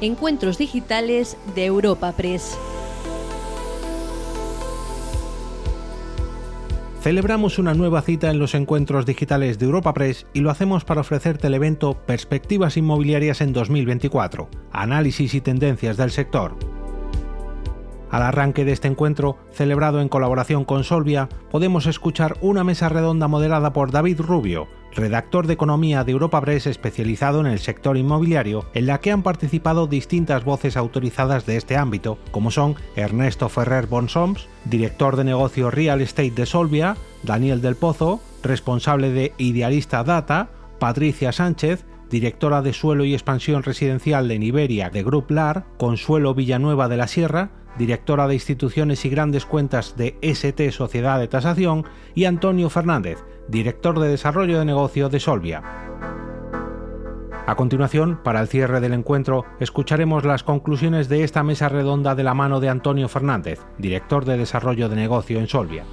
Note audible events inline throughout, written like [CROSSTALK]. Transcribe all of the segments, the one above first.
Encuentros Digitales de Europa Press. Celebramos una nueva cita en los encuentros digitales de Europa Press y lo hacemos para ofrecerte el evento Perspectivas Inmobiliarias en 2024, análisis y tendencias del sector. Al arranque de este encuentro, celebrado en colaboración con Solvia, podemos escuchar una mesa redonda moderada por David Rubio, redactor de Economía de Europa Press especializado en el sector inmobiliario, en la que han participado distintas voces autorizadas de este ámbito, como son Ernesto Ferrer Bonsoms, director de negocio Real Estate de Solvia, Daniel del Pozo, responsable de Idealista Data, Patricia Sánchez, directora de Suelo y Expansión Residencial de Iberia de Group LAR, Consuelo Villanueva de la Sierra, directora de instituciones y grandes cuentas de ST Sociedad de Tasación, y Antonio Fernández, director de desarrollo de negocio de Solvia. A continuación, para el cierre del encuentro, escucharemos las conclusiones de esta mesa redonda de la mano de Antonio Fernández, director de desarrollo de negocio en Solvia.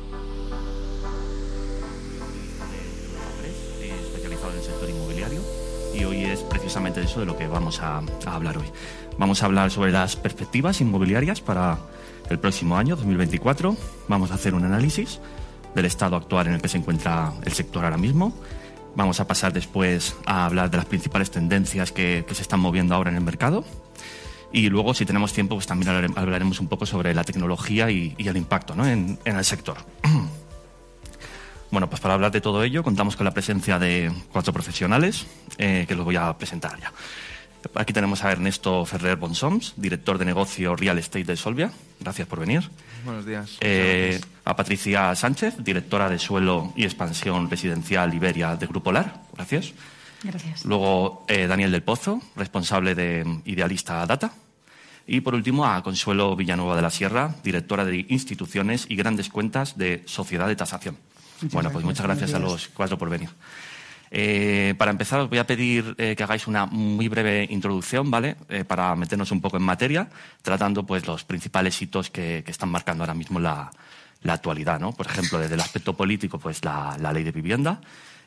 especializado en el sector inmobiliario y hoy es precisamente eso de lo que vamos a, a hablar hoy. Vamos a hablar sobre las perspectivas inmobiliarias para el próximo año, 2024. Vamos a hacer un análisis del estado actual en el que se encuentra el sector ahora mismo. Vamos a pasar después a hablar de las principales tendencias que, que se están moviendo ahora en el mercado. Y luego, si tenemos tiempo, pues también hablaremos un poco sobre la tecnología y, y el impacto ¿no? en, en el sector. [CLEARS THROAT] Bueno, pues para hablar de todo ello contamos con la presencia de cuatro profesionales eh, que los voy a presentar ya. Aquí tenemos a Ernesto Ferrer Bonsoms, director de negocio Real Estate de Solvia. Gracias por venir. Buenos días. Eh, a Patricia Sánchez, directora de suelo y expansión residencial Iberia de Grupo LAR. Gracias. Gracias. Luego eh, Daniel del Pozo, responsable de Idealista Data. Y por último a Consuelo Villanueva de la Sierra, directora de instituciones y grandes cuentas de Sociedad de Tasación. Muchas bueno, pues gracias. muchas gracias a los cuatro por venir. Eh, para empezar, os voy a pedir eh, que hagáis una muy breve introducción, ¿vale? Eh, para meternos un poco en materia, tratando pues los principales hitos que, están marcando ahora mismo la, actualidad, ¿no? Por ejemplo, desde el aspecto político, pues la, ley de vivienda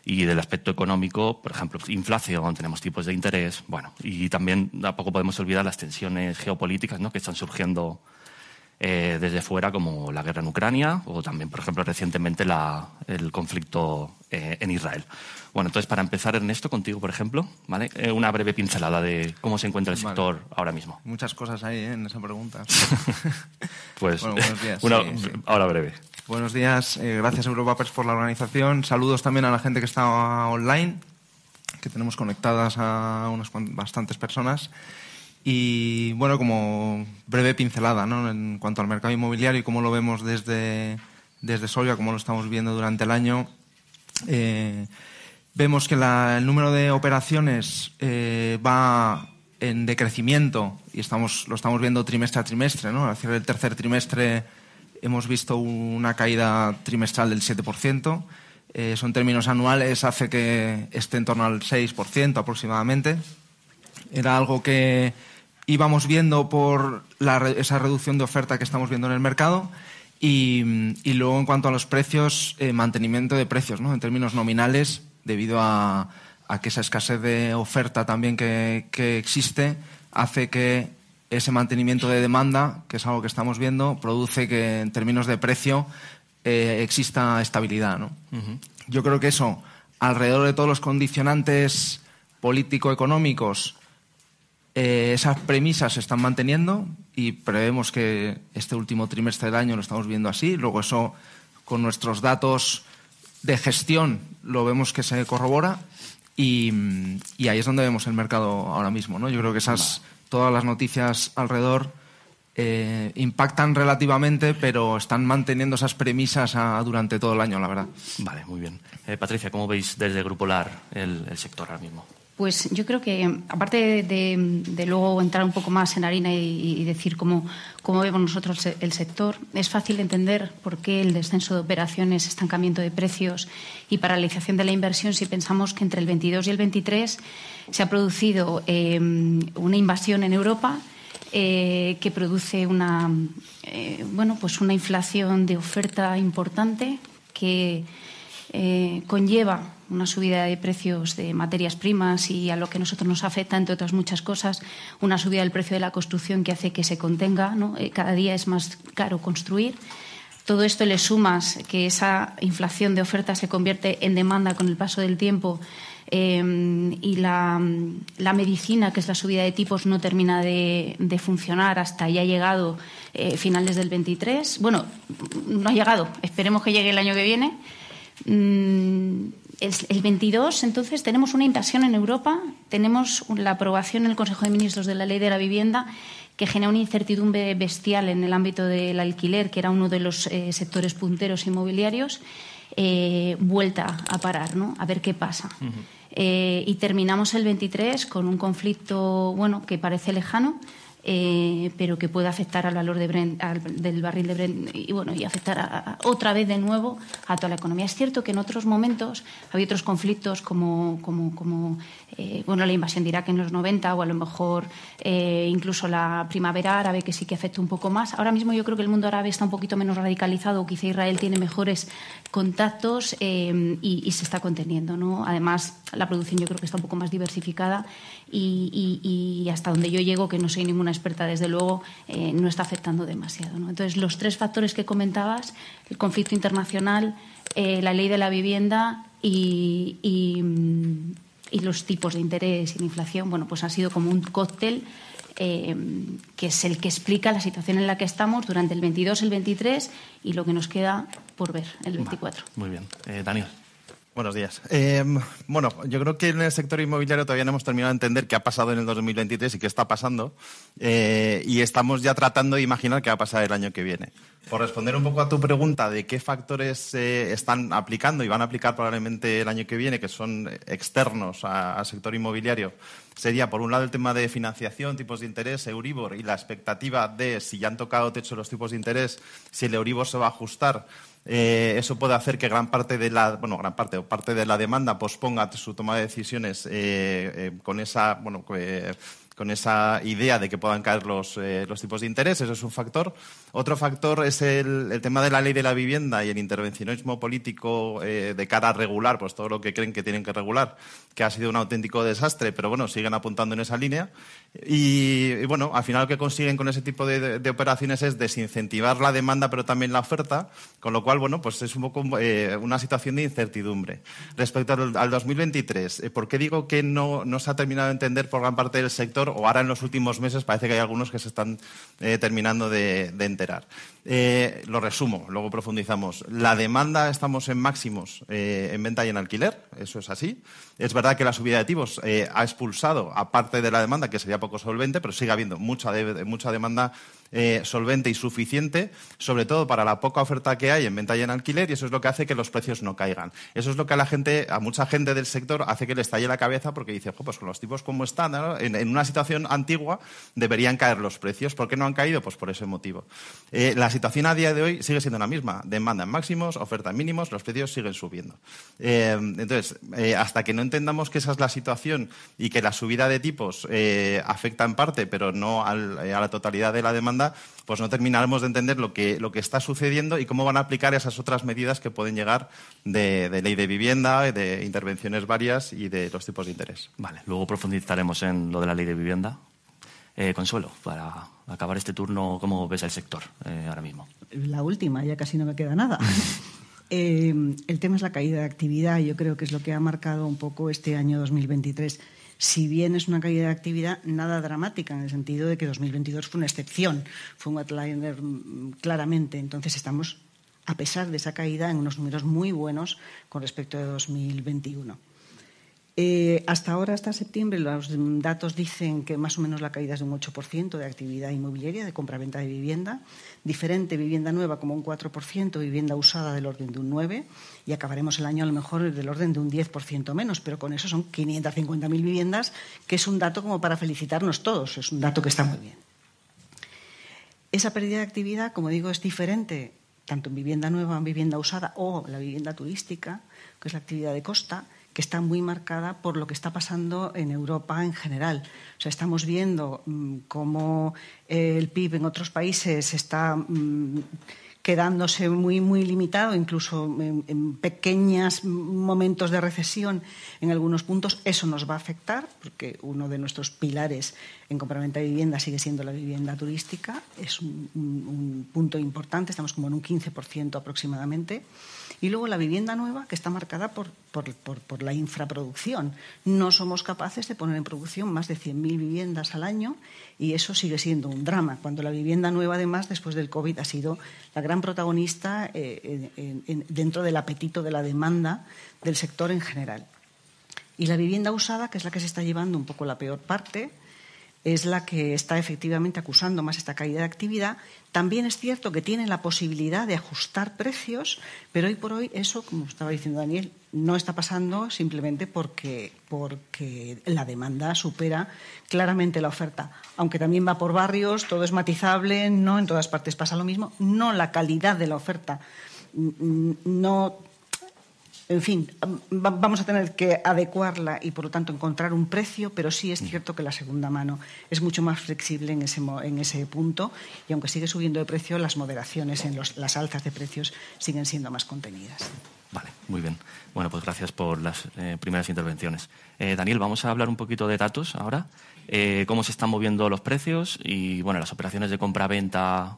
y del aspecto económico, por ejemplo, inflación, tenemos tipos de interés, bueno, y también tampoco podemos olvidar las tensiones geopolíticas, ¿no? Que están surgiendo desde fuera, como la guerra en Ucrania o también, por ejemplo, recientemente el conflicto eh, en Israel. Bueno, entonces, para empezar, Ernesto, contigo, por ejemplo, ¿vale? Eh, una breve pincelada de cómo se encuentra el Vale. sector ahora mismo. Muchas cosas ahí ¿eh? en esa pregunta. [LAUGHS] Pues, Bueno, buenos días. una, Sí, sí. ahora breve. Buenos días, gracias Europa Press por la organización. Saludos también a la gente que está online, que tenemos conectadas a unas bastantes personas. Y bueno, como breve pincelada ¿no? en cuanto al mercado inmobiliario y cómo lo vemos desde, desde Solvia, cómo lo estamos viendo durante el año. Eh, vemos que la- el número de operaciones eh, va en decrecimiento y estamos, lo estamos viendo trimestre a trimestre. ¿no? Al cierre del tercer trimestre hemos visto una caída trimestral del 7%. Eh, eso en términos anuales hace que esté en torno al 6% aproximadamente. Era algo que íbamos viendo por la esa reducción de oferta que estamos viendo en el mercado y, y luego en cuanto a los precios, eh, mantenimiento de precios ¿no? en términos nominales debido a, a que esa escasez de oferta también que, que existe hace que ese mantenimiento de demanda, que es algo que estamos viendo, produce que en términos de precio eh, exista estabilidad. ¿no? Yo creo que eso, alrededor de todos los condicionantes político-económicos, eh, esas premisas se están manteniendo y prevemos que este último trimestre del año lo estamos viendo así. Luego eso, con nuestros datos de gestión, lo vemos que se corrobora y, y ahí es donde vemos el mercado ahora mismo. ¿no? Yo creo que esas, todas las noticias alrededor eh, impactan relativamente, pero están manteniendo esas premisas a- durante todo el año, la verdad. Vale, muy bien. Eh, Patricia, ¿cómo veis desde Grupo LAR el, el sector ahora mismo? Pues yo creo que, aparte de, luego entrar un poco más en harina y, decir cómo, cómo vemos nosotros el, el sector, es fácil entender por qué el descenso de operaciones, estancamiento de precios y paralización de la inversión si pensamos que entre el 22 y el 23 se ha producido eh, una invasión en Europa eh, que produce una, eh, bueno, pues una inflación de oferta importante que eh, conlleva una subida de precios de materias primas y a lo que nosotros nos afecta, entre otras muchas cosas, una subida del precio de la construcción que hace que se contenga. ¿no? Eh, cada día es más caro construir. Todo esto le sumas que esa inflación de oferta se convierte en demanda con el paso del tiempo eh, y la, medicina, que es la subida de tipos, no termina de, funcionar hasta ya llegado eh, finales del 23. Bueno, no ha llegado, esperemos que llegue el año que viene. Mm, el, el, 22, entonces, tenemos una invasión en Europa, tenemos la aprobación en el Consejo de Ministros de la Ley de la Vivienda que genera una incertidumbre bestial en el ámbito del alquiler, que era uno de los eh, sectores punteros inmobiliarios, eh, vuelta a parar, ¿no? A ver qué pasa. Eh, y terminamos el 23 con un conflicto, bueno, que parece lejano, eh, pero que puede afectar al valor de del barril de Brent y, bueno, y afectar otra vez de nuevo a toda la economía. Es cierto que en otros momentos había otros conflictos como, como, como eh, bueno, la invasión de Irak en los 90 o a lo mejor eh, incluso la primavera árabe que sí que afecta un poco más. Ahora mismo yo creo que el mundo árabe está un poquito menos radicalizado, quizá Israel tiene mejores contactos y, se está conteniendo. ¿no? Además, la producción yo creo que está un poco más diversificada y, y hasta donde yo llego, que no soy ninguna experta, desde luego, eh, no está afectando demasiado. Entonces, los tres factores que comentabas, el conflicto internacional, eh, la ley de la vivienda y, los tipos de interés y la inflación, bueno, pues ha sido como un cóctel eh, que es el que explica la situación en la que estamos durante el 22, el 23 y lo que nos queda por ver el 24. muy bien. Daniel. Buenos días. Em, bueno, yo creo que en el sector inmobiliario todavía no hemos terminado de entender qué ha pasado en el 2023 y qué está pasando. Eh, y estamos ya tratando de imaginar qué va a pasar el año que viene. Por responder un poco a tu pregunta de qué factores se eh, están aplicando y van a aplicar probablemente el año que viene, que son externos al sector inmobiliario, sería por un lado el tema de financiación, tipos de interés, Euribor y la expectativa de si ya han tocado techo los tipos de interés, si el Euribor se va a ajustar eh, eso puede hacer que gran parte de la, bueno, gran parte o parte de la demanda posponga su toma de decisiones eh, eh, con esa, bueno, con esa idea de que puedan caer los, eh, los, tipos de interés, eso es un factor. Otro factor es el, tema de la ley de la vivienda y el intervencionismo político eh, de cara a regular, pues todo lo que creen que tienen que regular, que ha sido un auténtico desastre, pero bueno, siguen apuntando en esa línea. Y, bueno, al final lo que consiguen con ese tipo de, operaciones es desincentivar la demanda, pero también la oferta, con lo cual, bueno, pues es un poco eh, una situación de incertidumbre. Respecto al, al 2023, ¿por qué digo que no, no se ha terminado de entender por gran parte del sector o ahora en los últimos meses parece que hay algunos que se están eh, terminando de, enterar. Eh, lo resumo, luego profundizamos. La demanda estamos en máximos eh, en venta y en alquiler, eso es así. Es verdad que la subida de tipos ha expulsado, aparte de la demanda, que sería poco solvente, pero sigue habiendo mucha, mucha demanda eh, solvente y suficiente, sobre todo para la poca oferta que hay en venta y en alquiler, y eso es lo que hace que los precios no caigan. Eso es lo que a la gente, a mucha gente del sector, hace que le estalle la cabeza porque dice, pues con los tipos como están, en, una situación antigua deberían caer los precios. ¿Por qué no han caído? Pues por ese motivo. Eh, la situación a día de hoy sigue siendo la misma. Demanda en máximos, oferta en mínimos, los precios siguen subiendo. Eh, entonces, hasta que no entendamos que esa es la situación y que la subida de tipos afecta en parte, pero no a la totalidad de la demanda, pues no terminaremos de entender lo que, lo que está sucediendo y cómo van a aplicar esas otras medidas que pueden llegar de, ley de vivienda, de intervenciones varias y de los tipos de interés. Vale, luego profundizaremos en lo de la ley de vivienda. Eh, Consuelo, para acabar este turno, ¿cómo ves el sector eh, ahora mismo? La última, ya casi no me queda nada. [LAUGHS] Eh, el tema es la caída de actividad. Yo creo que es lo que ha marcado un poco este año 2023 si bien es una caída de actividad nada dramática, en el sentido de que 2022 fue una excepción, fue un outliner mm, claramente. Entonces estamos, a pesar de esa caída, en unos números muy buenos con respecto a 2021. Eh, hasta ahora, hasta septiembre, los datos dicen que más o menos la caída es de un 8% de actividad inmobiliaria, de compra-venta de vivienda, diferente vivienda nueva como un 4%, vivienda usada del orden de un 9%, y acabaremos el año a lo mejor del orden de un 10% menos, pero con eso son 550.000 viviendas, que es un dato como para felicitarnos todos, es un dato que está muy bien. Esa pérdida de actividad, como digo, es diferente tanto en vivienda nueva, en vivienda usada o la vivienda turística, que es la actividad de costa, que está muy marcada por lo que está pasando en Europa en general. O sea, estamos viendo mm, cómo el PIB en otros países está mm, quedándose muy, muy limitado, incluso en, en pequeños momentos de recesión en algunos puntos, eso nos va a afectar, porque uno de nuestros pilares en compraventa de vivienda sigue siendo la vivienda turística, es un, un, un punto importante, estamos como en un 15% aproximadamente. Y luego la vivienda nueva, que está marcada por, por, por, la infraproducción. No somos capaces de poner en producción más de 100.000 viviendas al año y eso sigue siendo un drama, cuando la vivienda nueva, además, después del COVID, ha sido la gran protagonista eh, en, en, dentro del apetito de la demanda del sector en general. Y la vivienda usada, que es la que se está llevando un poco la peor parte, es la que está efectivamente acusando más esta caída de actividad. También es cierto que tiene la posibilidad de ajustar precios, pero hoy por hoy eso, como estaba diciendo Daniel, no está pasando simplemente porque, porque la demanda supera claramente la oferta. Aunque también va por barrios, todo es matizable, no en todas partes pasa lo mismo, no la calidad de la oferta no en fin, vamos a tener que adecuarla y, por lo tanto, encontrar un precio, pero sí es cierto que la segunda mano es mucho más flexible en ese, en ese punto y, aunque sigue subiendo de precio, las moderaciones en los, las alzas de precios siguen siendo más contenidas. Vale, muy bien. Bueno, pues gracias por las eh, primeras intervenciones. Eh, Daniel, vamos a hablar un poquito de datos ahora. Eh, cómo se están moviendo los precios y, bueno, las operaciones de compra-venta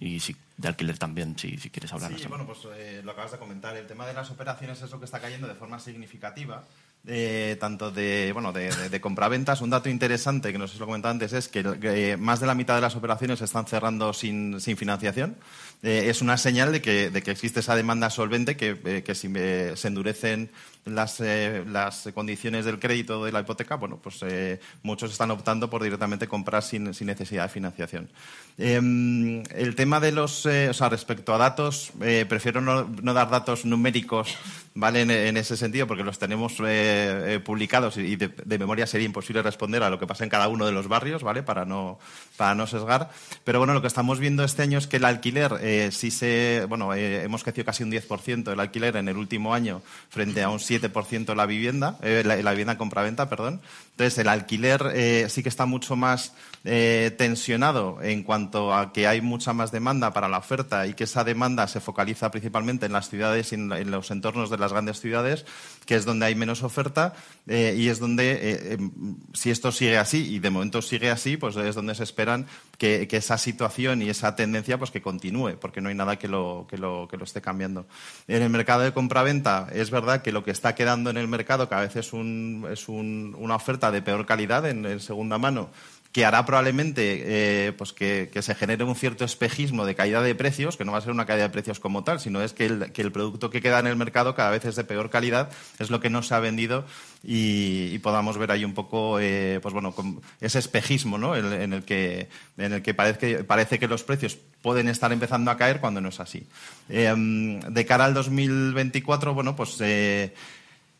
y si de alquiler también, si, si quieres hablar. Sí, bueno, pues eh, lo acabas de comentar. El tema de las operaciones es lo que está cayendo de forma significativa. Eh, tanto de, bueno, de, compraventas. Un dato interesante que nos lo comentaba antes es que, más de la mitad de las operaciones se están cerrando sin, sin financiación. Eh, es una señal de que, de que, existe esa demanda solvente, que, eh, que si se endurecen las, las, condiciones del crédito de la hipoteca, bueno, pues muchos están optando por directamente comprar sin, sin necesidad de financiación. el tema de los, o sea, respecto a datos, prefiero no, no, dar datos numéricos, ¿vale? En, ese sentido, porque los tenemos publicados y de, memoria sería imposible responder a lo que pasa en cada uno de los barrios, ¿vale? Para no, para no sesgar. Pero bueno, lo que estamos viendo este año es que el alquiler eh, sí se. Bueno, eh, hemos crecido casi un 10% el alquiler en el último año frente a un 7% la vivienda, eh, la, la, vivienda compraventa, perdón. Entonces, el alquiler sí que está mucho más tensionado en cuanto a que hay mucha más demanda para la oferta y que esa demanda se focaliza principalmente en las ciudades y en, los entornos de las grandes ciudades, que es donde hay menos oferta eh, y es donde, eh, eh, si esto sigue así, y de momento sigue así, pues es donde se esperan que, que, esa situación y esa tendencia pues que continúe, porque no hay nada que lo, que lo, que lo esté cambiando. En el mercado de compraventa es verdad que lo que está quedando en el mercado cada vez es, un, es un, una oferta de peor calidad en segunda mano que hará probablemente eh, pues que, que, se genere un cierto espejismo de caída de precios, que no va a ser una caída de precios como tal, sino es que el, que el producto que queda en el mercado cada vez es de peor calidad, es lo que no se ha vendido y, y podamos ver ahí un poco eh, pues bueno, ese espejismo ¿no? en, el que, en el que parece, parece que los precios pueden estar empezando a caer cuando no es así. Eh, de cara al 2024, bueno, pues eh,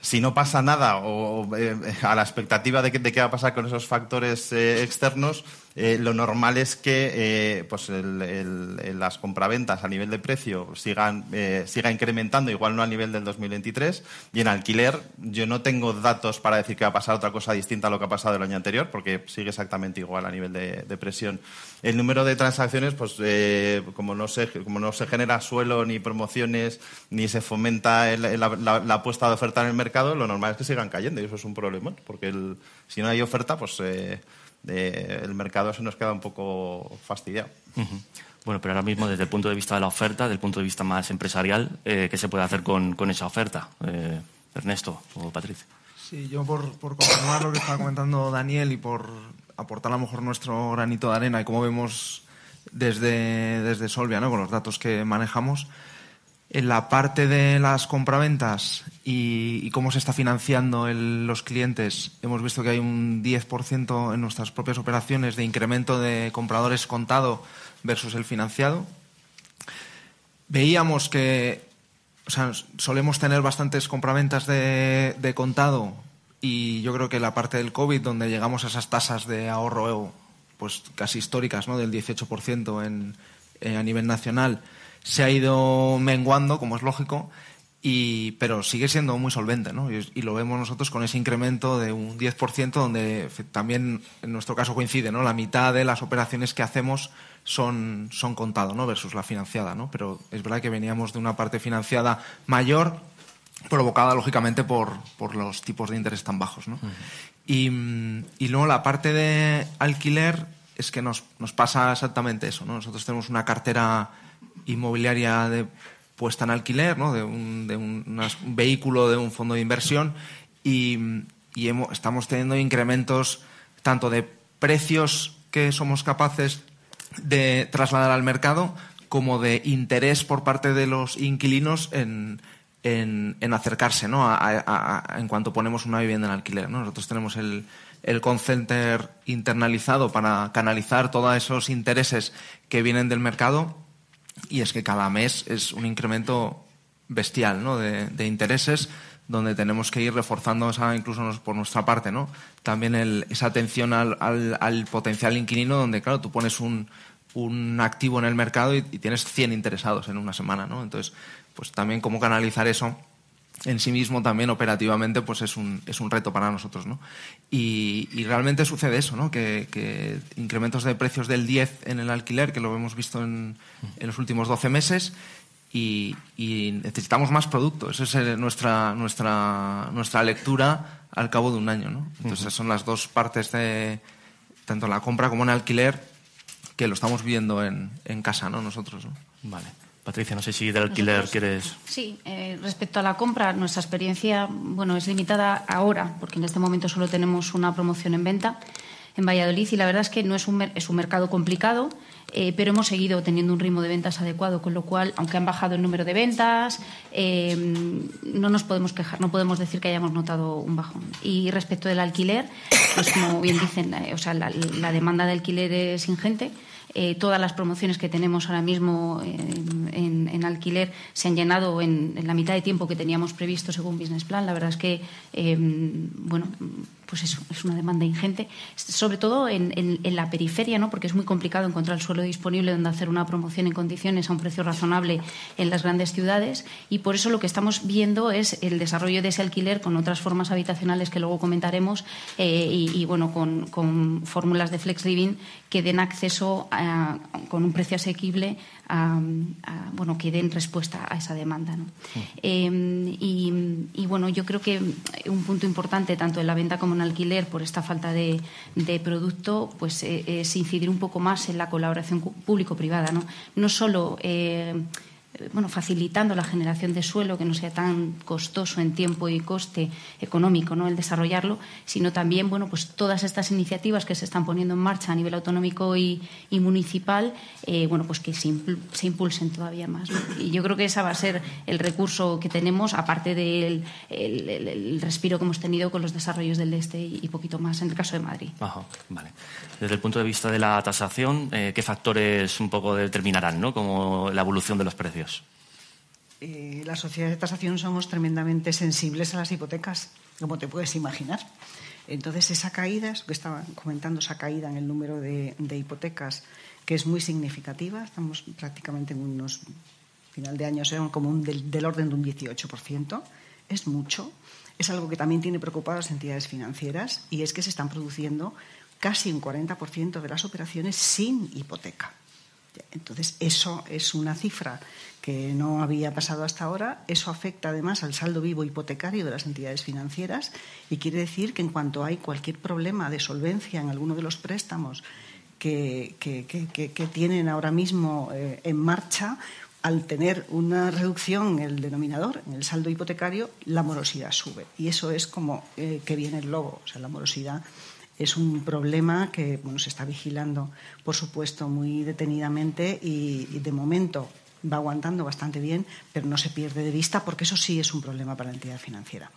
si no pasa nada o eh, a la expectativa de, que, de qué va a pasar con esos factores eh, externos, eh, lo normal es que eh, pues las compraventas a nivel de precio sigan eh, siga incrementando, igual no a nivel del 2023. Y en alquiler, yo no tengo datos para decir que va a pasar otra cosa distinta a lo que ha pasado el año anterior, porque sigue exactamente igual a nivel de, presión. El número de transacciones, pues como, no se, como no se genera suelo ni promociones, ni se fomenta la, la, la, puesta de oferta en el mercado, lo normal es que sigan cayendo y eso es un problema, porque si no hay oferta, pues de, el mercado se nos queda un poco fastidiado. Uh -huh. Bueno, pero ahora mismo desde el punto de vista de la oferta, desde el punto de vista más empresarial, eh, ¿qué se puede hacer con, con esa oferta? Eh, Ernesto o Patricia. Sí, yo por, por confirmar lo que estaba comentando Daniel y por aportar a lo mejor nuestro granito de arena y como vemos desde, desde Solvia, ¿no? con los datos que manejamos, en la parte de las compraventas y, cómo se está financiando los clientes, hemos visto que hay un 10% en nuestras propias operaciones de incremento de compradores contado versus el financiado. Veíamos que o sea, solemos tener bastantes compraventas de, de, contado y yo creo que la parte del COVID, donde llegamos a esas tasas de ahorro pues casi históricas, ¿no? del 18% en, eh, a nivel nacional, se ha ido menguando, como es lógico, y, pero sigue siendo muy solvente, ¿no? Y, y, lo vemos nosotros con ese incremento de un 10%, donde también en nuestro caso coincide, ¿no? La mitad de las operaciones que hacemos son, son contado, ¿no? Versus la financiada, ¿no? Pero es verdad que veníamos de una parte financiada mayor, provocada lógicamente por, por los tipos de interés tan bajos, ¿no? y, y, luego la parte de alquiler es que nos, nos pasa exactamente eso, ¿no? Nosotros tenemos una cartera inmobiliaria de puesta en alquiler, ¿no? de, un, de un, vehículo de un fondo de inversión y, hemos, estamos teniendo incrementos tanto de precios que somos capaces de trasladar al mercado como de interés por parte de los inquilinos en, en, acercarse en cuanto ponemos una vivienda en alquiler. ¿no? Nosotros tenemos el, el internalizado para canalizar todos esos intereses que vienen del mercado y es que cada mes es un incremento bestial ¿no? de, intereses donde tenemos que ir reforzando esa, incluso por nuestra parte, ¿no? También esa atención al, al, al, potencial inquilino, donde, claro, tú pones un, activo en el mercado y, y, tienes 100 interesados en una semana, ¿no? Entonces, pues también cómo canalizar eso en sí mismo también operativamente pues es un, es un reto para nosotros, ¿no? Y, y realmente sucede eso, ¿no? Que, que, incrementos de precios del 10 en el alquiler, que lo hemos visto en, en los últimos 12 meses, y, y, necesitamos más producto. Esa es nuestra, nuestra, nuestra lectura al cabo de un año. ¿no? Entonces, uh -huh. son las dos partes de tanto en la compra como en alquiler que lo estamos viendo en, en casa, ¿no? nosotros. ¿no? Vale. Patricia, no sé si del alquiler Nosotros, quieres. Sí, eh, respecto a la compra, nuestra experiencia bueno, es limitada ahora, porque en este momento solo tenemos una promoción en venta en Valladolid y la verdad es que no es un, es un mercado complicado eh, pero hemos seguido teniendo un ritmo de ventas adecuado, con lo cual, aunque han bajado el número de ventas, eh, no nos podemos quejar, no podemos decir que hayamos notado un bajón. Y respecto del alquiler, pues como bien dicen, eh, o sea, la, la, demanda de alquiler es ingente. Eh, todas las promociones que tenemos ahora mismo en, en, en alquiler se han llenado en, en, la mitad de tiempo que teníamos previsto según Business Plan. La verdad es que, eh, bueno, pues eso, es una demanda ingente, sobre todo en, en, en, la periferia, ¿no? porque es muy complicado encontrar el suelo disponible donde hacer una promoción en condiciones a un precio razonable en las grandes ciudades y por eso lo que estamos viendo es el desarrollo de ese alquiler con otras formas habitacionales que luego comentaremos eh, y, y, bueno, con, con, fórmulas de flex living que den acceso a, con un precio asequible a, a, bueno, que den respuesta a esa demanda. y, y, bueno, yo creo que un punto importante tanto en la venta como en alquiler por esta falta de, de producto, pues eh, es incidir un poco más en la colaboración público-privada. ¿no? no solo eh, bueno, facilitando la generación de suelo, que no sea tan costoso en tiempo y coste económico ¿no? el desarrollarlo, sino también bueno, pues todas estas iniciativas que se están poniendo en marcha a nivel autonómico y, municipal, eh, bueno, pues que se, impul se, impulsen todavía más. Y yo creo que ese va a ser el recurso que tenemos, aparte del el, respiro que hemos tenido con los desarrollos del este y, poquito más en el caso de Madrid. Desde el punto de vista de la tasación, eh, ¿qué factores un poco determinarán ¿no? como la evolución de los precios? Eh, las sociedades de tasación somos tremendamente sensibles a las hipotecas, como te puedes imaginar. Entonces, esa caída, que estaba comentando, esa caída en el número de, hipotecas, que es muy significativa, estamos prácticamente en unos final de año, son como un del, del orden de un 18%, es mucho. Es algo que también tiene preocupadas las entidades financieras y es que se están produciendo casi un 40% de las operaciones sin hipoteca. Entonces, eso es una cifra que no había pasado hasta ahora. Eso afecta además al saldo vivo hipotecario de las entidades financieras y quiere decir que en cuanto hay cualquier problema de solvencia en alguno de los préstamos que, que, que, tienen ahora mismo eh, en marcha, al tener una reducción en el denominador, en el saldo hipotecario, la morosidad sube. Y eso es como eh, que viene el lobo. O sea, la morosidad es un problema que bueno, se está vigilando, por supuesto, muy detenidamente y, de momento va aguantando bastante bien, pero no se pierde de vista porque eso sí es un problema para la entidad financiera.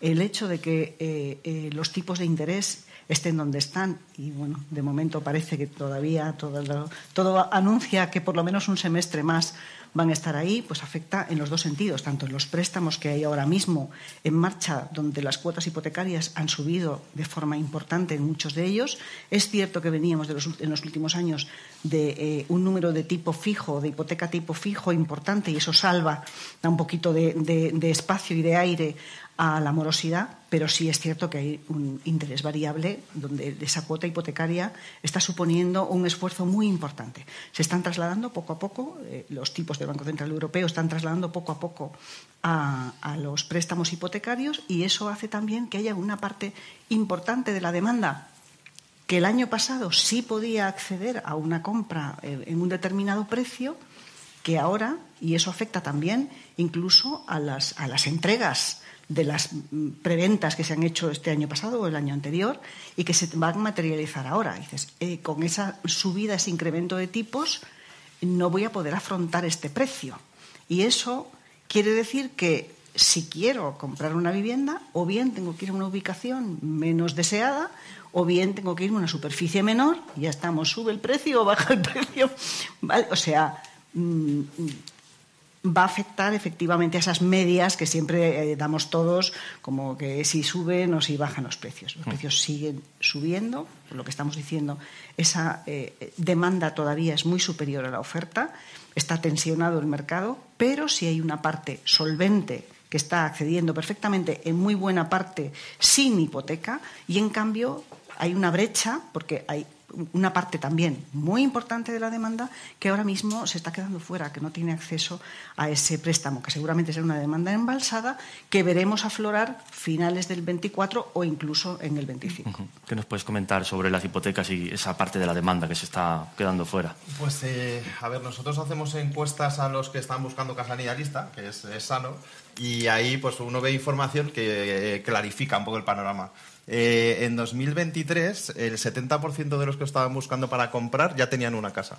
El hecho de que eh, eh, los tipos de interés estén donde están y bueno, de momento parece que todavía todo, todo anuncia que por lo menos un semestre más van a estar ahí, pues afecta en los dos sentidos, tanto en los préstamos que hay ahora mismo en marcha, donde las cuotas hipotecarias han subido de forma importante en muchos de ellos. Es cierto que veníamos en los últimos años de eh, un número de tipo fijo, de hipoteca tipo fijo importante, y eso salva, da un poquito de espacio y de aire a la morosidad, pero sí es cierto que hay un interés variable donde esa cuota hipotecaria está suponiendo un esfuerzo muy importante. Se están trasladando poco a poco, eh, los tipos del Banco Central Europeo están trasladando poco a poco a, a, los préstamos hipotecarios y eso hace también que haya una parte importante de la demanda que el año pasado sí podía acceder a una compra eh, en un determinado precio, que ahora, y eso afecta también incluso a las, a las entregas de las preventas que se han hecho este año pasado o el año anterior y que se van a materializar ahora. dices, eh, con esa subida, ese incremento de tipos, no voy a poder afrontar este precio. Y eso quiere decir que si quiero comprar una vivienda, o bien tengo que ir a una ubicación menos deseada, o bien tengo que ir a una superficie menor, ya estamos, sube el precio o [LAUGHS] baja el precio. O sea, mmm, va a afectar efectivamente a esas medias que siempre eh, damos todos, como que si suben o si bajan los precios. Los precios siguen subiendo, lo que estamos diciendo, esa eh, demanda todavía es muy superior a la oferta, está tensionado el mercado, pero si hay una parte solvente que está accediendo perfectamente en muy buena parte sin hipoteca y en cambio hay una brecha porque hay una parte también muy importante de la demanda que ahora mismo se está quedando fuera, que no tiene acceso a ese préstamo, que seguramente será una demanda embalsada que veremos aflorar finales del 24 o incluso en el 25. ¿Qué nos puedes comentar sobre las hipotecas y esa parte de la demanda que se está quedando fuera? Pues, eh, a ver, nosotros hacemos encuestas a los que están buscando casa lista, que es, es, sano, y ahí pues uno ve información que eh, clarifica un poco el panorama. Eh, en 2023, el 70% de los que estaban buscando para comprar ya tenían una casa.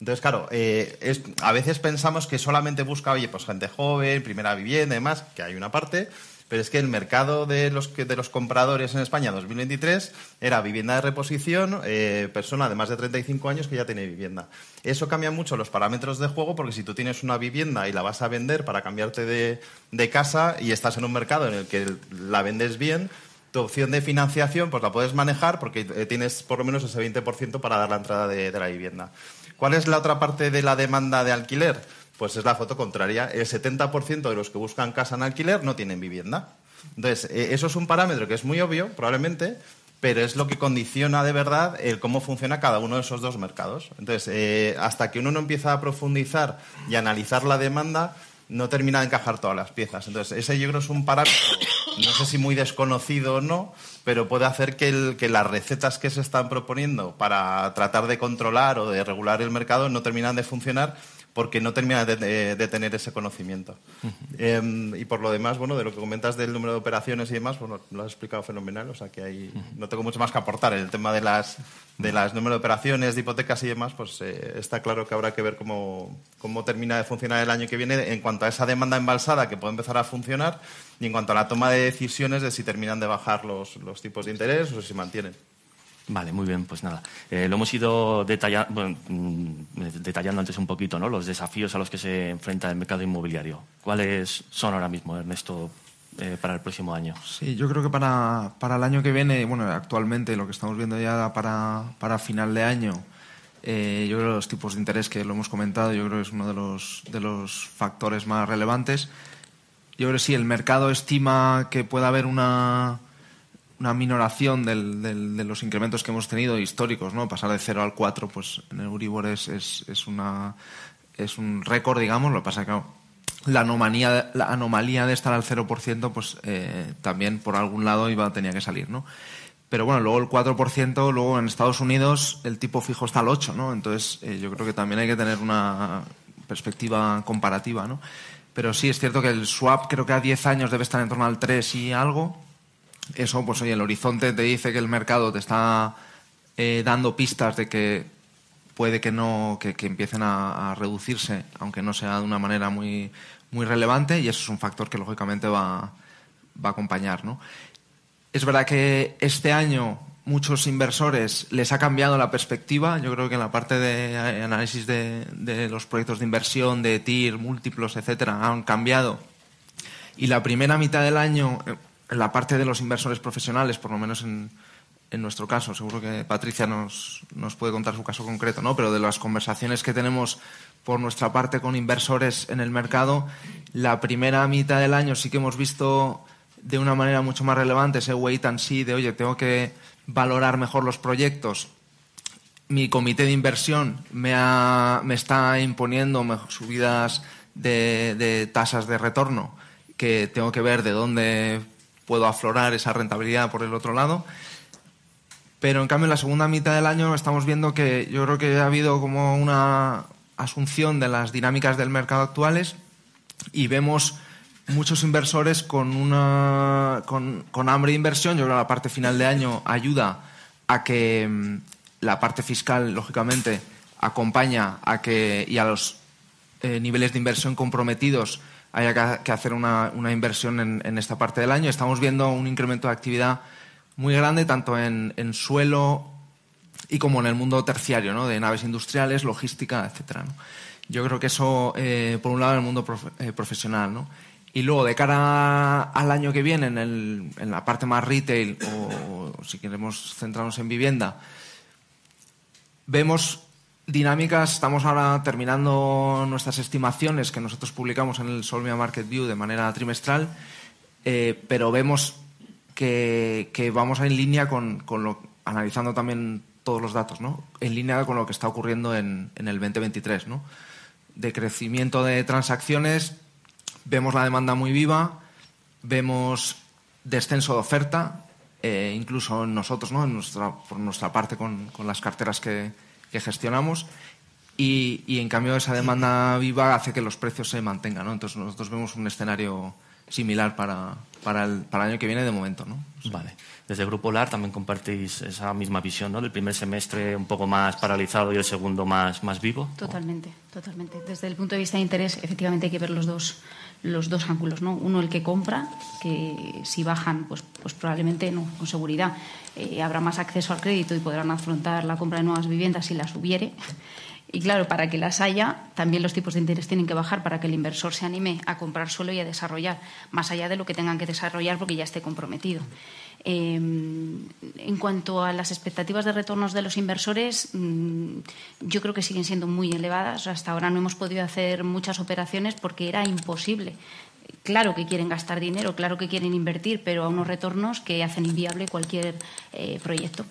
Entonces, claro, eh, es, a veces pensamos que solamente busca, oye, pues gente joven, primera vivienda y demás, que hay una parte, pero es que el mercado de los, de los compradores en España 2023 era vivienda de reposición, eh, persona de más de 35 años que ya tiene vivienda. Eso cambia mucho los parámetros de juego porque si tú tienes una vivienda y la vas a vender para cambiarte de, de casa y estás en un mercado en el que la vendes bien, tu opción de financiación pues la puedes manejar porque eh, tienes por lo menos ese 20% para dar la entrada de, la vivienda. ¿Cuál es la otra parte de la demanda de alquiler? Pues es la foto contraria. El 70% de los que buscan casa en alquiler no tienen vivienda. Entonces, eh, eso es un parámetro que es muy obvio, probablemente, pero es lo que condiciona de verdad el cómo funciona cada uno de esos dos mercados. Entonces, eh, hasta que uno no empieza a profundizar y analizar la demanda, no termina de encajar todas las piezas. Entonces, ese yo creo es un parámetro, no sé si muy desconocido o no, pero puede hacer que, las recetas que se están proponiendo para tratar de controlar o de regular el mercado no terminan de funcionar porque no termina de, de, de tener ese conocimiento. Uh -huh. eh, y por lo demás, bueno, de lo que comentas del número de operaciones y demás, bueno, lo has explicado fenomenal, o sea que ahí uh -huh. no tengo mucho más que aportar. El tema de las, de las número de operaciones, de hipotecas y demás, pues eh, está claro que habrá que ver cómo, cómo termina de funcionar el año que viene en cuanto a esa demanda embalsada que puede empezar a funcionar y en cuanto a la toma de decisiones de si terminan de bajar los, los tipos de interés o si se mantienen. Vale, muy bien, pues nada. Eh, lo hemos ido bueno, mm, detallando antes un poquito, ¿no? Los desafíos a los que se enfrenta el mercado inmobiliario. ¿Cuáles son ahora mismo, Ernesto, eh, para el próximo año? Sí, yo creo que para, para, el año que viene, bueno, actualmente lo que estamos viendo ya para, para final de año, eh, yo creo que los tipos de interés que lo hemos comentado, yo creo que es uno de los, de los factores más relevantes. Yo creo que sí, el mercado estima que pueda haber una una minoración del, del, de los incrementos que hemos tenido históricos, ¿no? Pasar de 0 al 4, pues en el Euribor es, una, es un récord, digamos. Lo que pasa es que la anomalía, la anomalía de estar al 0%, pues eh, también por algún lado iba, tenía que salir, ¿no? Pero bueno, luego el 4%, luego en Estados Unidos el tipo fijo está al 8, ¿no? Entonces eh, yo creo que también hay que tener una perspectiva comparativa, ¿no? Pero sí, es cierto que el swap creo que a 10 años debe estar en torno al 3 y algo, eso, pues oye, el horizonte te dice que el mercado te está eh, dando pistas de que puede que no, que, que empiecen a, reducirse, aunque no sea de una manera muy, muy relevante, y eso es un factor que lógicamente va, va a acompañar. ¿no? Es verdad que este año muchos inversores les ha cambiado la perspectiva. Yo creo que en la parte de análisis de, de los proyectos de inversión, de TIR, múltiplos, etcétera, han cambiado. Y la primera mitad del año en la parte de los inversores profesionales, por lo menos en, en nuestro caso, seguro que Patricia nos, nos puede contar su caso concreto, ¿no? pero de las conversaciones que tenemos por nuestra parte con inversores en el mercado, la primera mitad del año sí que hemos visto de una manera mucho más relevante ese wait and see de, oye, tengo que valorar mejor los proyectos. Mi comité de inversión me, ha, me está imponiendo subidas de tasas de retorno que tengo que ver de dónde puedo aflorar esa rentabilidad por el otro lado. Pero en cambio en la segunda mitad del año estamos viendo que yo creo que ha habido como una asunción de las dinámicas del mercado actuales y vemos muchos inversores con, una, con, hambre de inversión. Yo creo que la parte final de año ayuda a que mm, la parte fiscal, lógicamente, acompaña a que y a los eh, niveles de inversión comprometidos haya que, hacer una, inversión en, esta parte del año. Estamos viendo un incremento de actividad muy grande, tanto en, suelo y como en el mundo terciario, ¿no? de naves industriales, logística, etcétera. Yo creo que eso, eh, por un lado, en el mundo eh, profesional. ¿no? Y luego, de cara al año que viene, en, la parte más retail, o, si queremos centrarnos en vivienda, vemos dinámicas. Estamos ahora terminando nuestras estimaciones que nosotros publicamos en el Solvia Market View de manera trimestral, eh, pero vemos que, vamos en línea con, lo, analizando también todos los datos, ¿no? en línea con lo que está ocurriendo en, el 2023. ¿no? De crecimiento de transacciones, vemos la demanda muy viva, vemos descenso de oferta, eh, incluso nosotros, ¿no? en nuestra, por nuestra parte con, las carteras que, gestionamos. Y, y, en cambio esa demanda viva hace que los precios se mantengan. ¿no? Entonces nosotros vemos un escenario similar para, para el, para el año que viene de momento. ¿no? Vale. Desde el Grupo LAR también compartís esa misma visión, ¿no? Del primer semestre un poco más paralizado y el segundo más, más vivo. Totalmente, totalmente. Desde el punto de vista de interés, efectivamente hay que ver los dos, los dos ángulos, ¿no? Uno, el que compra, que si bajan, pues, pues probablemente no, con seguridad eh, habrá más acceso al crédito y podrán afrontar la compra de nuevas viviendas si las hubiere. Y claro, para que las haya, también los tipos de interés tienen que bajar para que el inversor se anime a comprar suelo y a desarrollar, más allá de lo que tengan que desarrollar porque ya esté comprometido. Em, en cuanto a las expectativas de retornos de los inversores, mm, yo creo que siguen siendo muy elevadas. Hasta ahora no hemos podido hacer muchas operaciones porque era imposible claro que quieren gastar dinero, claro que quieren invertir, pero a unos retornos que hacen inviable cualquier eh, proyecto.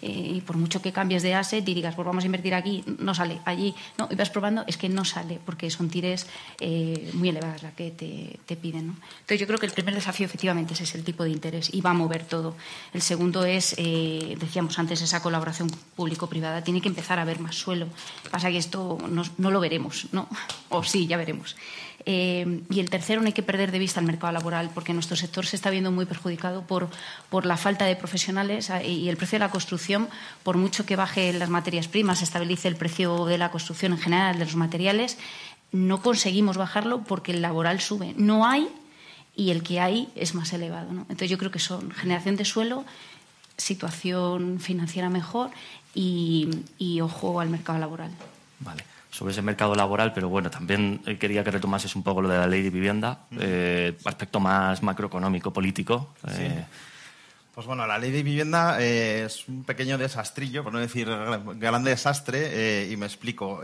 Eh, y por mucho que cambies de asset y digas, pues vamos a invertir aquí, no sale, allí, no, y vas probando, es que no sale, porque son tires eh, muy elevadas las que te, piden. Entonces yo creo que el primer desafío efectivamente es el tipo de interés y va a mover todo. El segundo es, decíamos antes, esa colaboración público-privada. Tiene que empezar a haber más suelo. Pasa que esto no, no lo veremos, ¿no? O sí, ya veremos. Eh, y el tercero, no hay que perder de vista el mercado laboral, porque nuestro sector se está viendo muy perjudicado por, por la falta de profesionales ah, y el precio de la construcción, por mucho que baje las materias primas, estabilice el precio de la construcción en general, de los materiales, no conseguimos bajarlo porque el laboral sube. No hay y el que hay es más elevado. Entonces yo creo que son generación de suelo, situación financiera mejor y, y ojo al mercado laboral. Vale sobre ese mercado laboral, pero bueno, también eh, quería que retomases un poco lo de la ley de vivienda, eh, aspecto más macroeconómico, político. Eh. Pues bueno, la ley de vivienda es un pequeño desastrillo, por no decir gran desastre, y me explico.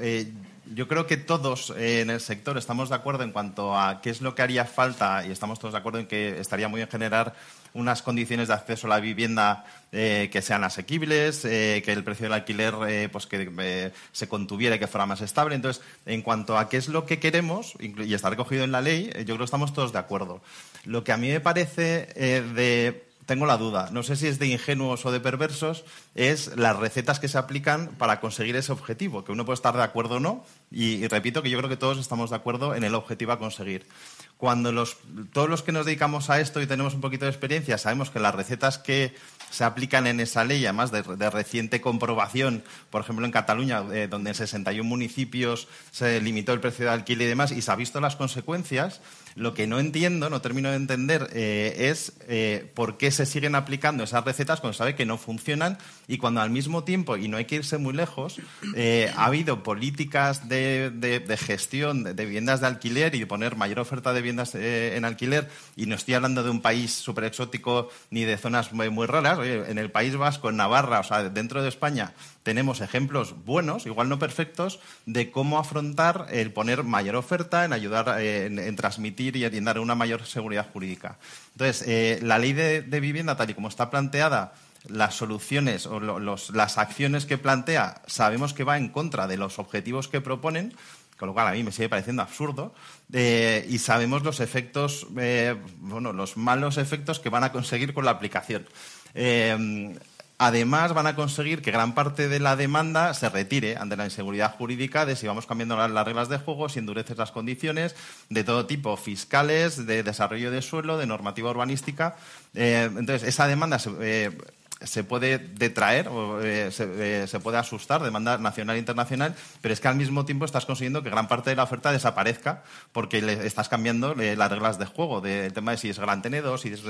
yo creo que todos en el sector estamos de acuerdo en cuanto a qué es lo que haría falta, y estamos todos de acuerdo en que estaría muy bien generar unas condiciones de acceso a la vivienda eh, que sean asequibles, eh, que el precio del alquiler eh, pues que se contuviera y que fuera más estable. Entonces, en cuanto a qué es lo que queremos, y está recogido en la ley, yo creo que estamos todos de acuerdo. Lo que a mí me parece de tengo la duda, no sé si es de ingenuos o de perversos, es las recetas que se aplican para conseguir ese objetivo, que uno puede estar de acuerdo o no, y, repito que yo creo que todos estamos de acuerdo en el objetivo a conseguir. Cuando todos los que nos dedicamos a esto y tenemos un poquito de experiencia sabemos que las recetas que se aplican en esa ley, además de, reciente comprobación, por ejemplo en Cataluña, eh, donde en 61 municipios se limitó el precio de alquiler y demás, y se ha visto las consecuencias, Lo que no entiendo, no termino de entender, eh, es eh, por qué se siguen aplicando esas recetas cuando sabe que no funcionan y cuando al mismo tiempo, y no hay que irse muy lejos, eh, ha habido políticas de, gestión de, viviendas de alquiler y de poner mayor oferta de viviendas en alquiler. Y no estoy hablando de un país súper exótico ni de zonas muy, muy raras. en el País Vasco, en Navarra, o sea, dentro de España, tenemos ejemplos buenos, igual no perfectos, de cómo afrontar el poner mayor oferta, en ayudar en transmitir y en dar una mayor seguridad jurídica. Entonces, eh, la ley de, vivienda, tal y como está planteada, las soluciones o las acciones que plantea, sabemos que va en contra de los objetivos que proponen, con lo cual a mí me sigue pareciendo absurdo, eh, y sabemos los efectos, eh, bueno, los malos efectos que van a conseguir con la aplicación. Además, van a conseguir que gran parte de la demanda se retire ante la inseguridad jurídica de si vamos cambiando las, reglas de juego, si endureces las condiciones de todo tipo, fiscales, de desarrollo de suelo, de normativa urbanística. Eh, entonces, esa demanda se, eh, se puede detraer o eh, eh, se, puede asustar, demanda nacional e internacional, pero es que al mismo tiempo estás consiguiendo que gran parte de la oferta desaparezca porque le estás cambiando eh, las reglas de juego, del tema de si es gran tenedor, si es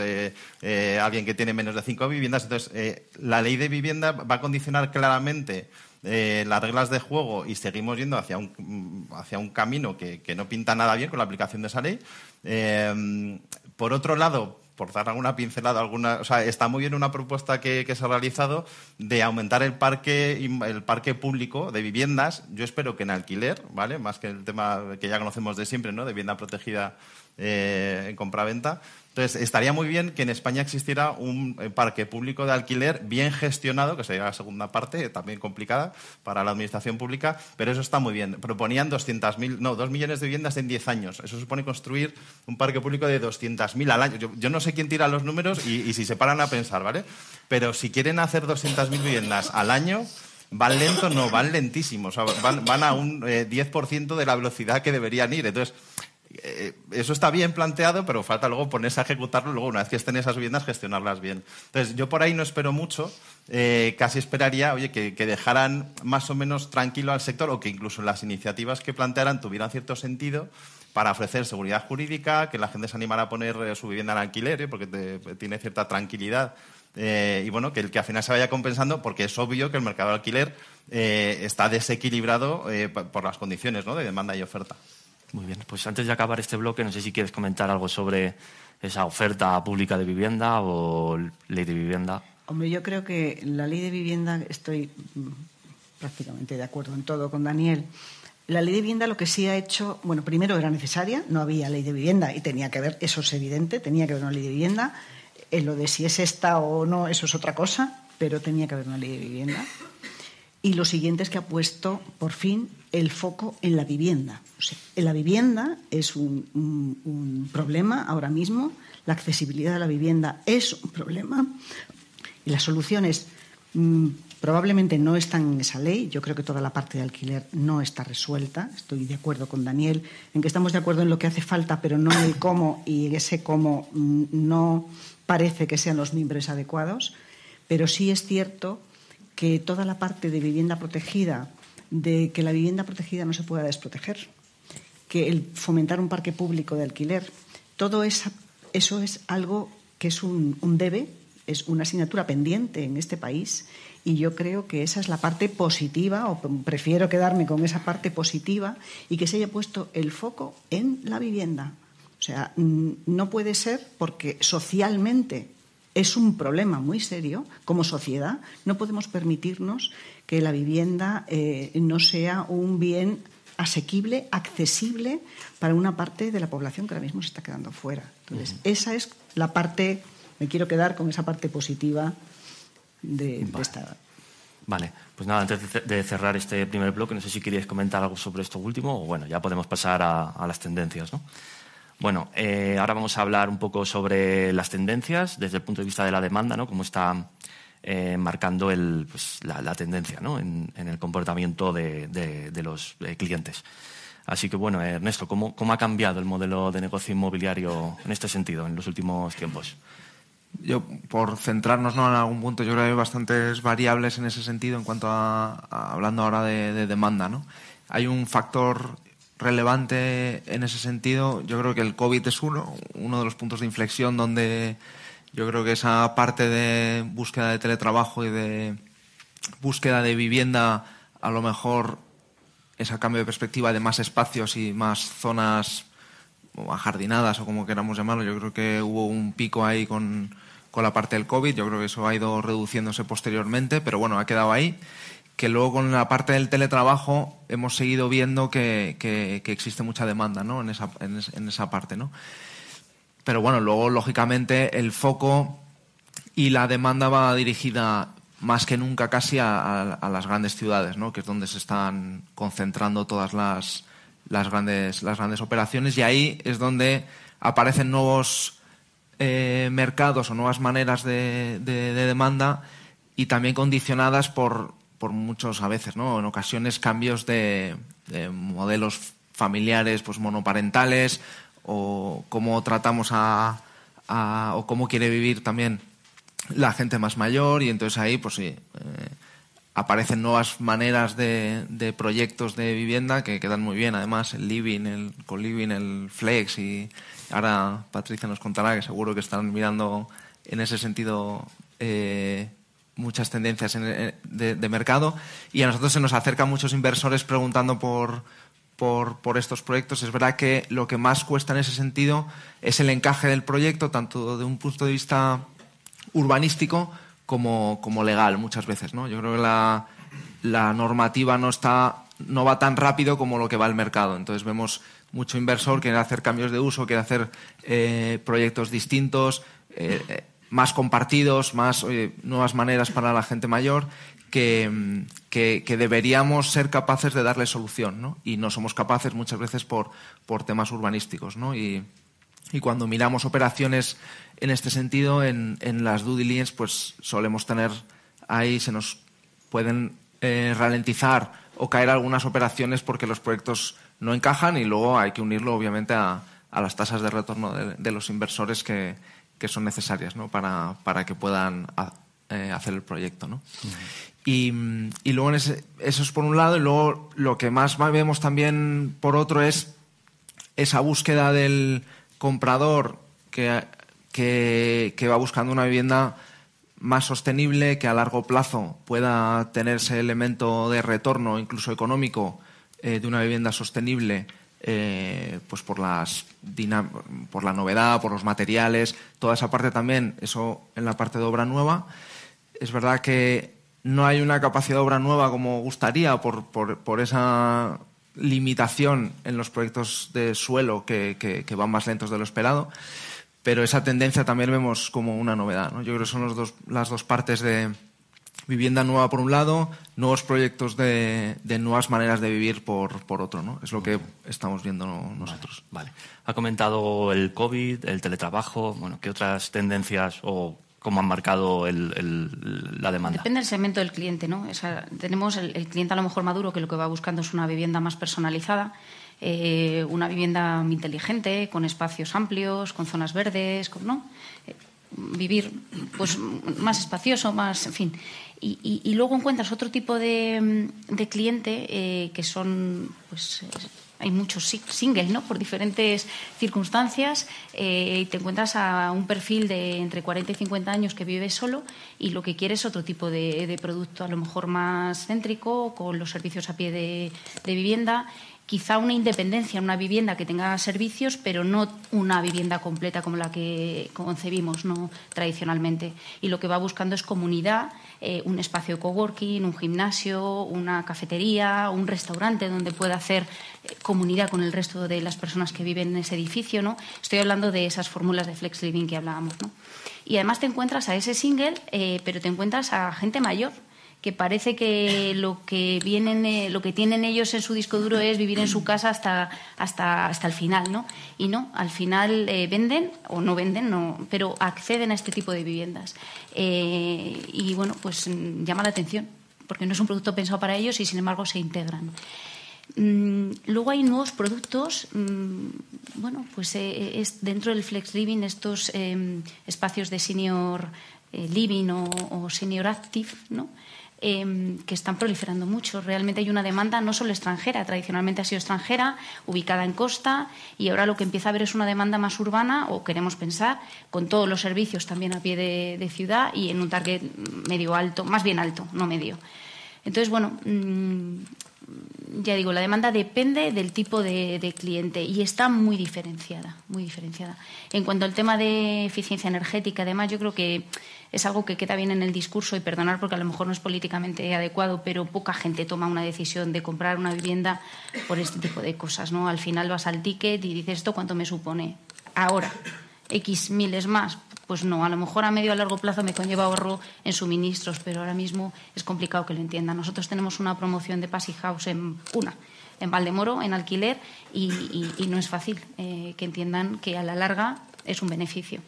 alguien que tiene menos de cinco viviendas. Entonces, la ley de vivienda va a condicionar claramente las reglas de juego y seguimos yendo hacia un, hacia un camino que, que, no pinta nada bien con la aplicación de esa ley. por otro lado, por dar alguna pincelada, alguna, o sea, está muy bien una propuesta que, se ha realizado de aumentar el parque, el parque público de viviendas. Yo espero que en alquiler, ¿vale? Más que el tema que ya conocemos de siempre, ¿no? De vivienda protegida eh, en compraventa. Entonces, estaría muy bien que en España existiera un eh, parque público de alquiler bien gestionado, que sería la segunda parte, también complicada para la administración pública, pero eso está muy bien. Proponían 200.000, no, 2 millones de viviendas en 10 años. Eso supone construir un parque público de 200.000 al año. Yo, no sé quién tira los números y, si se paran a pensar, ¿vale? Pero si quieren hacer 200.000 viviendas al año, van lentos, no, van lentísimos. van, a un 10% eh, de la velocidad que deberían ir. Entonces, eh, eso está bien planteado, pero falta luego ponerse a ejecutarlo, luego una vez que estén esas viviendas, gestionarlas bien. Entonces, yo por ahí no espero mucho, eh, casi esperaría, oye, que, dejaran más o menos tranquilo al sector o que incluso las iniciativas que plantearan tuvieran cierto sentido para ofrecer seguridad jurídica, que la gente se animara a poner eh, su vivienda en alquiler, porque tiene cierta tranquilidad. y bueno, que, el que al final se vaya compensando, porque es obvio que el mercado de alquiler está desequilibrado por las condiciones de demanda y oferta. Muy bien, pues antes de acabar este bloque, no sé si quieres comentar algo sobre esa oferta pública de vivienda o ley de vivienda. Hombre, yo creo que la ley de vivienda estoy mm, prácticamente de acuerdo en todo con Daniel. La ley de vivienda lo que sí ha hecho, bueno, primero era necesaria, no había ley de vivienda y tenía que haber, eso es evidente, tenía que haber una ley de vivienda. En lo de si es esta o no, eso es otra cosa, pero tenía que haber una ley de vivienda. Y lo siguiente es que ha puesto, por fin, el foco en la vivienda. en la vivienda es un, problema ahora mismo, la accesibilidad a la vivienda es un problema y las soluciones mm, probablemente no están en esa ley. Yo creo que toda la parte de alquiler no está resuelta. Estoy de acuerdo con Daniel en que estamos de acuerdo en lo que hace falta, pero no en el cómo y ese cómo mm, no parece que sean los miembros adecuados. Pero sí es cierto que toda la parte de vivienda protegida de que la vivienda protegida no se pueda desproteger, que el fomentar un parque público de alquiler, todo eso es algo que es un, debe, es una asignatura pendiente en este país y yo creo que esa es la parte positiva, o prefiero quedarme con esa parte positiva y que se haya puesto el foco en la vivienda. O sea, no puede ser porque socialmente es un problema muy serio. Como sociedad no podemos permitirnos que la vivienda eh, no sea un bien asequible, accesible para una parte de la población que ahora mismo se está quedando fuera. Entonces, esa es la parte, me quiero quedar con esa parte positiva de, esta. Vale, pues nada, antes de cerrar este primer bloque, no sé si queríais comentar algo sobre esto último o bueno, ya podemos pasar a, a las tendencias, ¿no? Bueno, eh, ahora vamos a hablar un poco sobre las tendencias desde el punto de vista de la demanda, ¿no? Cómo está eh, marcando pues, la, tendencia en, el comportamiento de, los eh, clientes. Así que, bueno, Ernesto, ¿cómo, ha cambiado el modelo de negocio inmobiliario en este sentido en los últimos tiempos? Yo, por centrarnos en algún punto, yo creo que hay bastantes variables en ese sentido en cuanto a, hablando ahora de, de demanda. ¿no? Hay un factor relevante en ese sentido, yo creo que el COVID es uno, uno de los puntos de inflexión donde yo creo que esa parte de búsqueda de teletrabajo y de búsqueda de vivienda, a lo mejor ese cambio de perspectiva de más espacios y más zonas ajardinadas o como queramos llamarlo, yo creo que hubo un pico ahí con, con la parte del COVID, yo creo que eso ha ido reduciéndose posteriormente, pero bueno, ha quedado ahí que luego con la parte del teletrabajo hemos seguido viendo que, que, existe mucha demanda ¿no? en, esa, en, esa parte. ¿no? Pero bueno, luego lógicamente el foco y la demanda va dirigida más que nunca casi a, las grandes ciudades, ¿no? que es donde se están concentrando todas las, las, grandes, las grandes operaciones y ahí es donde aparecen nuevos eh, mercados o nuevas maneras de, de, de demanda y también condicionadas por, por muchos a veces, ¿no? En ocasiones cambios de, modelos familiares, pues monoparentales, o cómo tratamos a, o cómo quiere vivir también la gente más mayor, y entonces ahí, pues sí, eh, aparecen nuevas maneras de, de, proyectos de vivienda que quedan muy bien. Además, el living, el co-living, el flex, y ahora Patricia nos contará que seguro que están mirando en ese sentido. Eh, muchas tendencias eh, de, mercado y a nosotros se nos acercan muchos inversores preguntando por, por, estos proyectos. Es verdad que lo que más cuesta en ese sentido es el encaje del proyecto, tanto de un punto de vista urbanístico como, como legal muchas veces. ¿no? Yo creo que la, la normativa no, está, no va tan rápido como lo que va el mercado. Entonces vemos mucho inversor que quiere hacer cambios de uso, quiere hacer eh, proyectos distintos. Eh, más compartidos, más nuevas maneras para la gente mayor, que, que, deberíamos ser capaces de darle solución, ¿no? Y no somos capaces muchas veces por, por temas urbanísticos, ¿no? Y, y cuando miramos operaciones en este sentido, en, en, las due diligence, pues solemos tener ahí, se nos pueden eh, ralentizar o caer algunas operaciones porque los proyectos no encajan y luego hay que unirlo, obviamente, a, a las tasas de retorno de, de los inversores que, que son necesarias ¿no? para, para que puedan eh, hacer el proyecto. ¿no? y, y, luego eso es por un lado, y luego lo que más vemos también por otro es esa búsqueda del comprador que, que, que va buscando una vivienda más sostenible, que a largo plazo pueda tener ese elemento de retorno, incluso económico, eh, de una vivienda sostenible eh, pues por, las por la novedad, por los materiales, toda esa parte también, eso en la parte de obra nueva. Es verdad que no hay una capacidad de obra nueva como gustaría por, esa limitación en los proyectos de suelo que, van más lentos de lo esperado, pero esa tendencia también vemos como una novedad. ¿no? Yo creo que son las dos partes de, vivienda nueva por un lado, nuevos proyectos de, nuevas maneras de vivir por, por, otro, ¿no? Es lo que estamos viendo nosotros. Vale, Ha comentado el COVID, el teletrabajo, bueno, ¿qué otras tendencias o cómo han marcado la demanda? Depende del segmento del cliente, ¿no? tenemos el, cliente a lo mejor maduro que lo que va buscando es una vivienda más personalizada, eh, una vivienda inteligente, con espacios amplios, con zonas verdes, ¿no? Eh, vivir pues más espacioso, más, en fin. Y, luego encuentras otro tipo de, cliente eh, que son, pues, hay muchos singles, ¿no? Por diferentes circunstancias. Eh, y te encuentras a un perfil de entre 40 y 50 años que vive solo y lo que quiere es otro tipo de, producto, a lo mejor más céntrico, con los servicios a pie de, de vivienda quizá una independencia, una vivienda que tenga servicios, pero no una vivienda completa como la que concebimos ¿no? tradicionalmente. Y lo que va buscando es comunidad, eh, un espacio de coworking, un gimnasio, una cafetería, un restaurante donde pueda hacer eh, comunidad con el resto de las personas que viven en ese edificio. ¿no? Estoy hablando de esas fórmulas de flex living que hablábamos. Y además te encuentras a ese single, eh, pero te encuentras a gente mayor que parece que lo que vienen, eh, lo que tienen ellos en su disco duro es vivir en su casa hasta, hasta, hasta el final, ¿no? Y no, al final eh, venden o no venden, no, pero acceden a este tipo de viviendas. Eh, y bueno, pues mm, llama la atención, porque no es un producto pensado para ellos y sin embargo se integran. Mm, luego hay nuevos productos, mm, bueno, pues es dentro del Flex Living estos espacios de senior living o senior active, ¿no? Em, que están proliferando mucho. Realmente hay una demanda no solo extranjera, tradicionalmente ha sido extranjera, ubicada en costa, y ahora lo que empieza a haber es una demanda más urbana, o queremos pensar, con todos los servicios también a pie de, ciudad y en un target medio alto, más bien alto, no medio. Entonces, bueno, mm, ya digo, la demanda depende del tipo de, de, cliente y está muy diferenciada, muy diferenciada. En cuanto al tema de eficiencia energética, además, yo creo que es algo que queda bien en el discurso y perdonar porque a lo mejor no es políticamente adecuado, pero poca gente toma una decisión de comprar una vivienda por este tipo de cosas, ¿no? Al final vas al ticket y dices, ¿esto cuánto me supone? Ahora, X miles más, pues no, a lo mejor a medio o largo plazo me conlleva ahorro en suministros, pero ahora mismo es complicado que lo entiendan. Nosotros tenemos una promoción de Passy House en una, en Valdemoro, en alquiler, y, no es fácil eh, que entiendan que a la larga es un beneficio.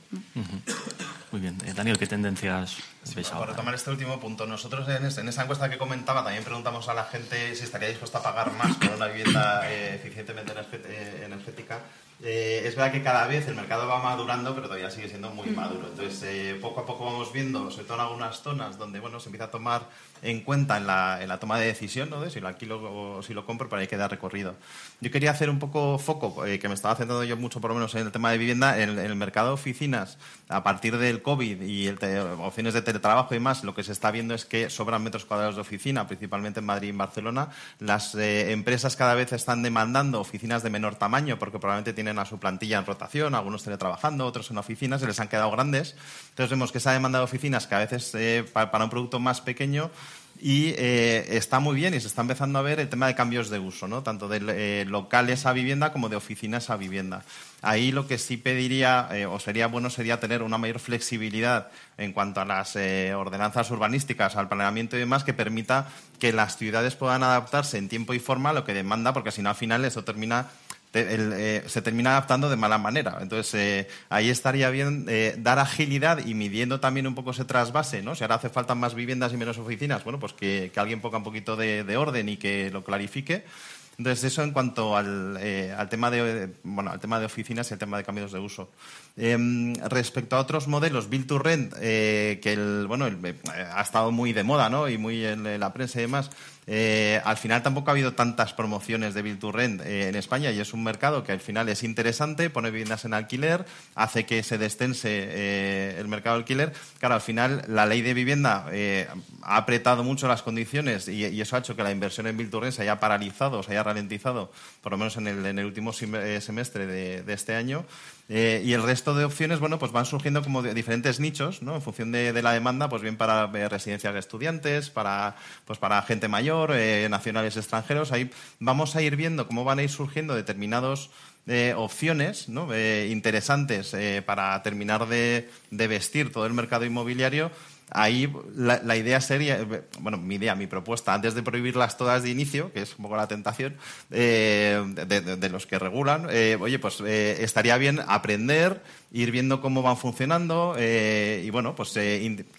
Muy bien. Eh, Daniel, ¿qué tendencias ves ahora? Para retomar este último punto, nosotros en, esa encuesta que comentaba también preguntamos a la gente si estaría dispuesta a pagar más por una vivienda eh, eficientemente eh, energética eh, es verdad que cada vez el mercado va madurando, pero todavía sigue siendo muy maduro. Entonces, eh, poco a poco vamos viendo, sobre todo en algunas zonas donde bueno, se empieza a tomar en cuenta en la, en la toma de decisión, ¿no? de si lo alquilo o si lo compro, pero hay que dar recorrido. Yo quería hacer un poco foco, eh, que me estaba centrando yo mucho por lo menos en el tema de vivienda, en, el mercado de oficinas, a partir del COVID y el opciones de teletrabajo y más, lo que se está viendo es que sobran metros cuadrados de oficina, principalmente en Madrid y en Barcelona. Las empresas cada vez están demandando oficinas de menor tamaño porque probablemente tienen a su plantilla en rotación, algunos teletrabajando, otros en oficinas, se les han quedado grandes. Entonces vemos que esa demanda de oficinas que a veces eh, para un producto más pequeño y eh, está muy bien y se está empezando a ver el tema de cambios de uso, ¿no? tanto de eh, locales a vivienda como de oficinas a vivienda. Ahí lo que sí pediría o sería bueno sería tener una mayor flexibilidad en cuanto a las ordenanzas urbanísticas, al planeamiento y demás, que permita que las ciudades puedan adaptarse en tiempo y forma a lo que demanda, porque si no al final eso termina eh, se termina adaptando de mala manera. Entonces, eh, ahí estaría bien eh, dar agilidad y midiendo también un poco ese trasvase, ¿no? Si ahora hace falta más viviendas y menos oficinas, bueno, pues que, alguien ponga un poquito de, orden y que lo clarifique. Entonces, eso en cuanto al, tema de, bueno, al tema de oficinas y al tema de cambios de uso. Em, respecto a otros modelos, Build to Rent, que bueno, ha estado muy de moda ¿no? y muy en la prensa y demás, eh, al final tampoco ha habido tantas promociones de Build to Rent eh, en España y es un mercado que al final es interesante, pone viviendas en alquiler, hace que se destense eh, el mercado de alquiler. Claro, al final la ley de vivienda ha apretado mucho las condiciones y, eso ha hecho que la inversión en Build to Rent se haya paralizado, se haya ralentizado, por lo menos en el, último semestre de este año. Eh, y el resto de opciones, bueno, pues van surgiendo como diferentes nichos, ¿no? En función de, la demanda, pues bien para eh, residencias de estudiantes, para, pues para gente mayor, eh, nacionales extranjeros. Ahí vamos a ir viendo cómo van a ir surgiendo determinados opciones ¿no? interesantes para terminar de, de vestir todo el mercado inmobiliario Ahí la, idea sería, bueno, mi idea, mi propuesta, antes de prohibirlas todas de inicio, que es un poco la tentación eh, de, los que regulan, eh, oye, pues eh, estaría bien aprender, ir viendo cómo van funcionando y, bueno, pues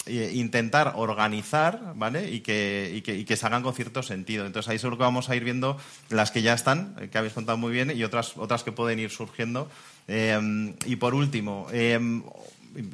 intentar organizar, ¿vale? Y que, y, que, y que se con cierto sentido. Entonces ahí seguro que vamos a ir viendo las que ya están, que habéis contado muy bien, y otras, otras que pueden ir surgiendo. y por último,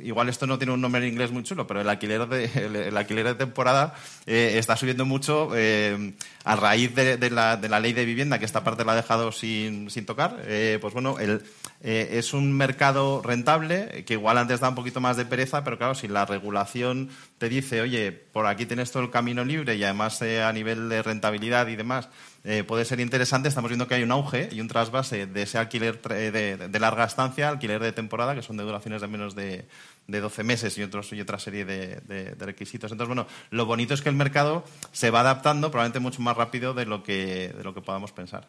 igual esto no tiene un nombre en inglés muy chulo, pero el alquiler de, el, alquiler de temporada eh, está subiendo mucho eh, a raíz de, la, de, la, ley de vivienda, que esta parte la ha dejado sin, sin tocar. Eh, pues bueno, el, es un mercado rentable que igual antes da un poquito más de pereza, pero claro, si la regulación te dice, oye, por aquí tienes todo el camino libre y además a nivel de rentabilidad y demás, eh, puede ser interesante. Estamos viendo que hay un auge y un trasvase de ese alquiler de, larga estancia, alquiler de temporada, que son de duraciones de menos de, de 12 meses y, otros, otra serie de, requisitos. Entonces, bueno, lo bonito es que el mercado se va adaptando probablemente mucho más rápido de lo que, de lo que podamos pensar.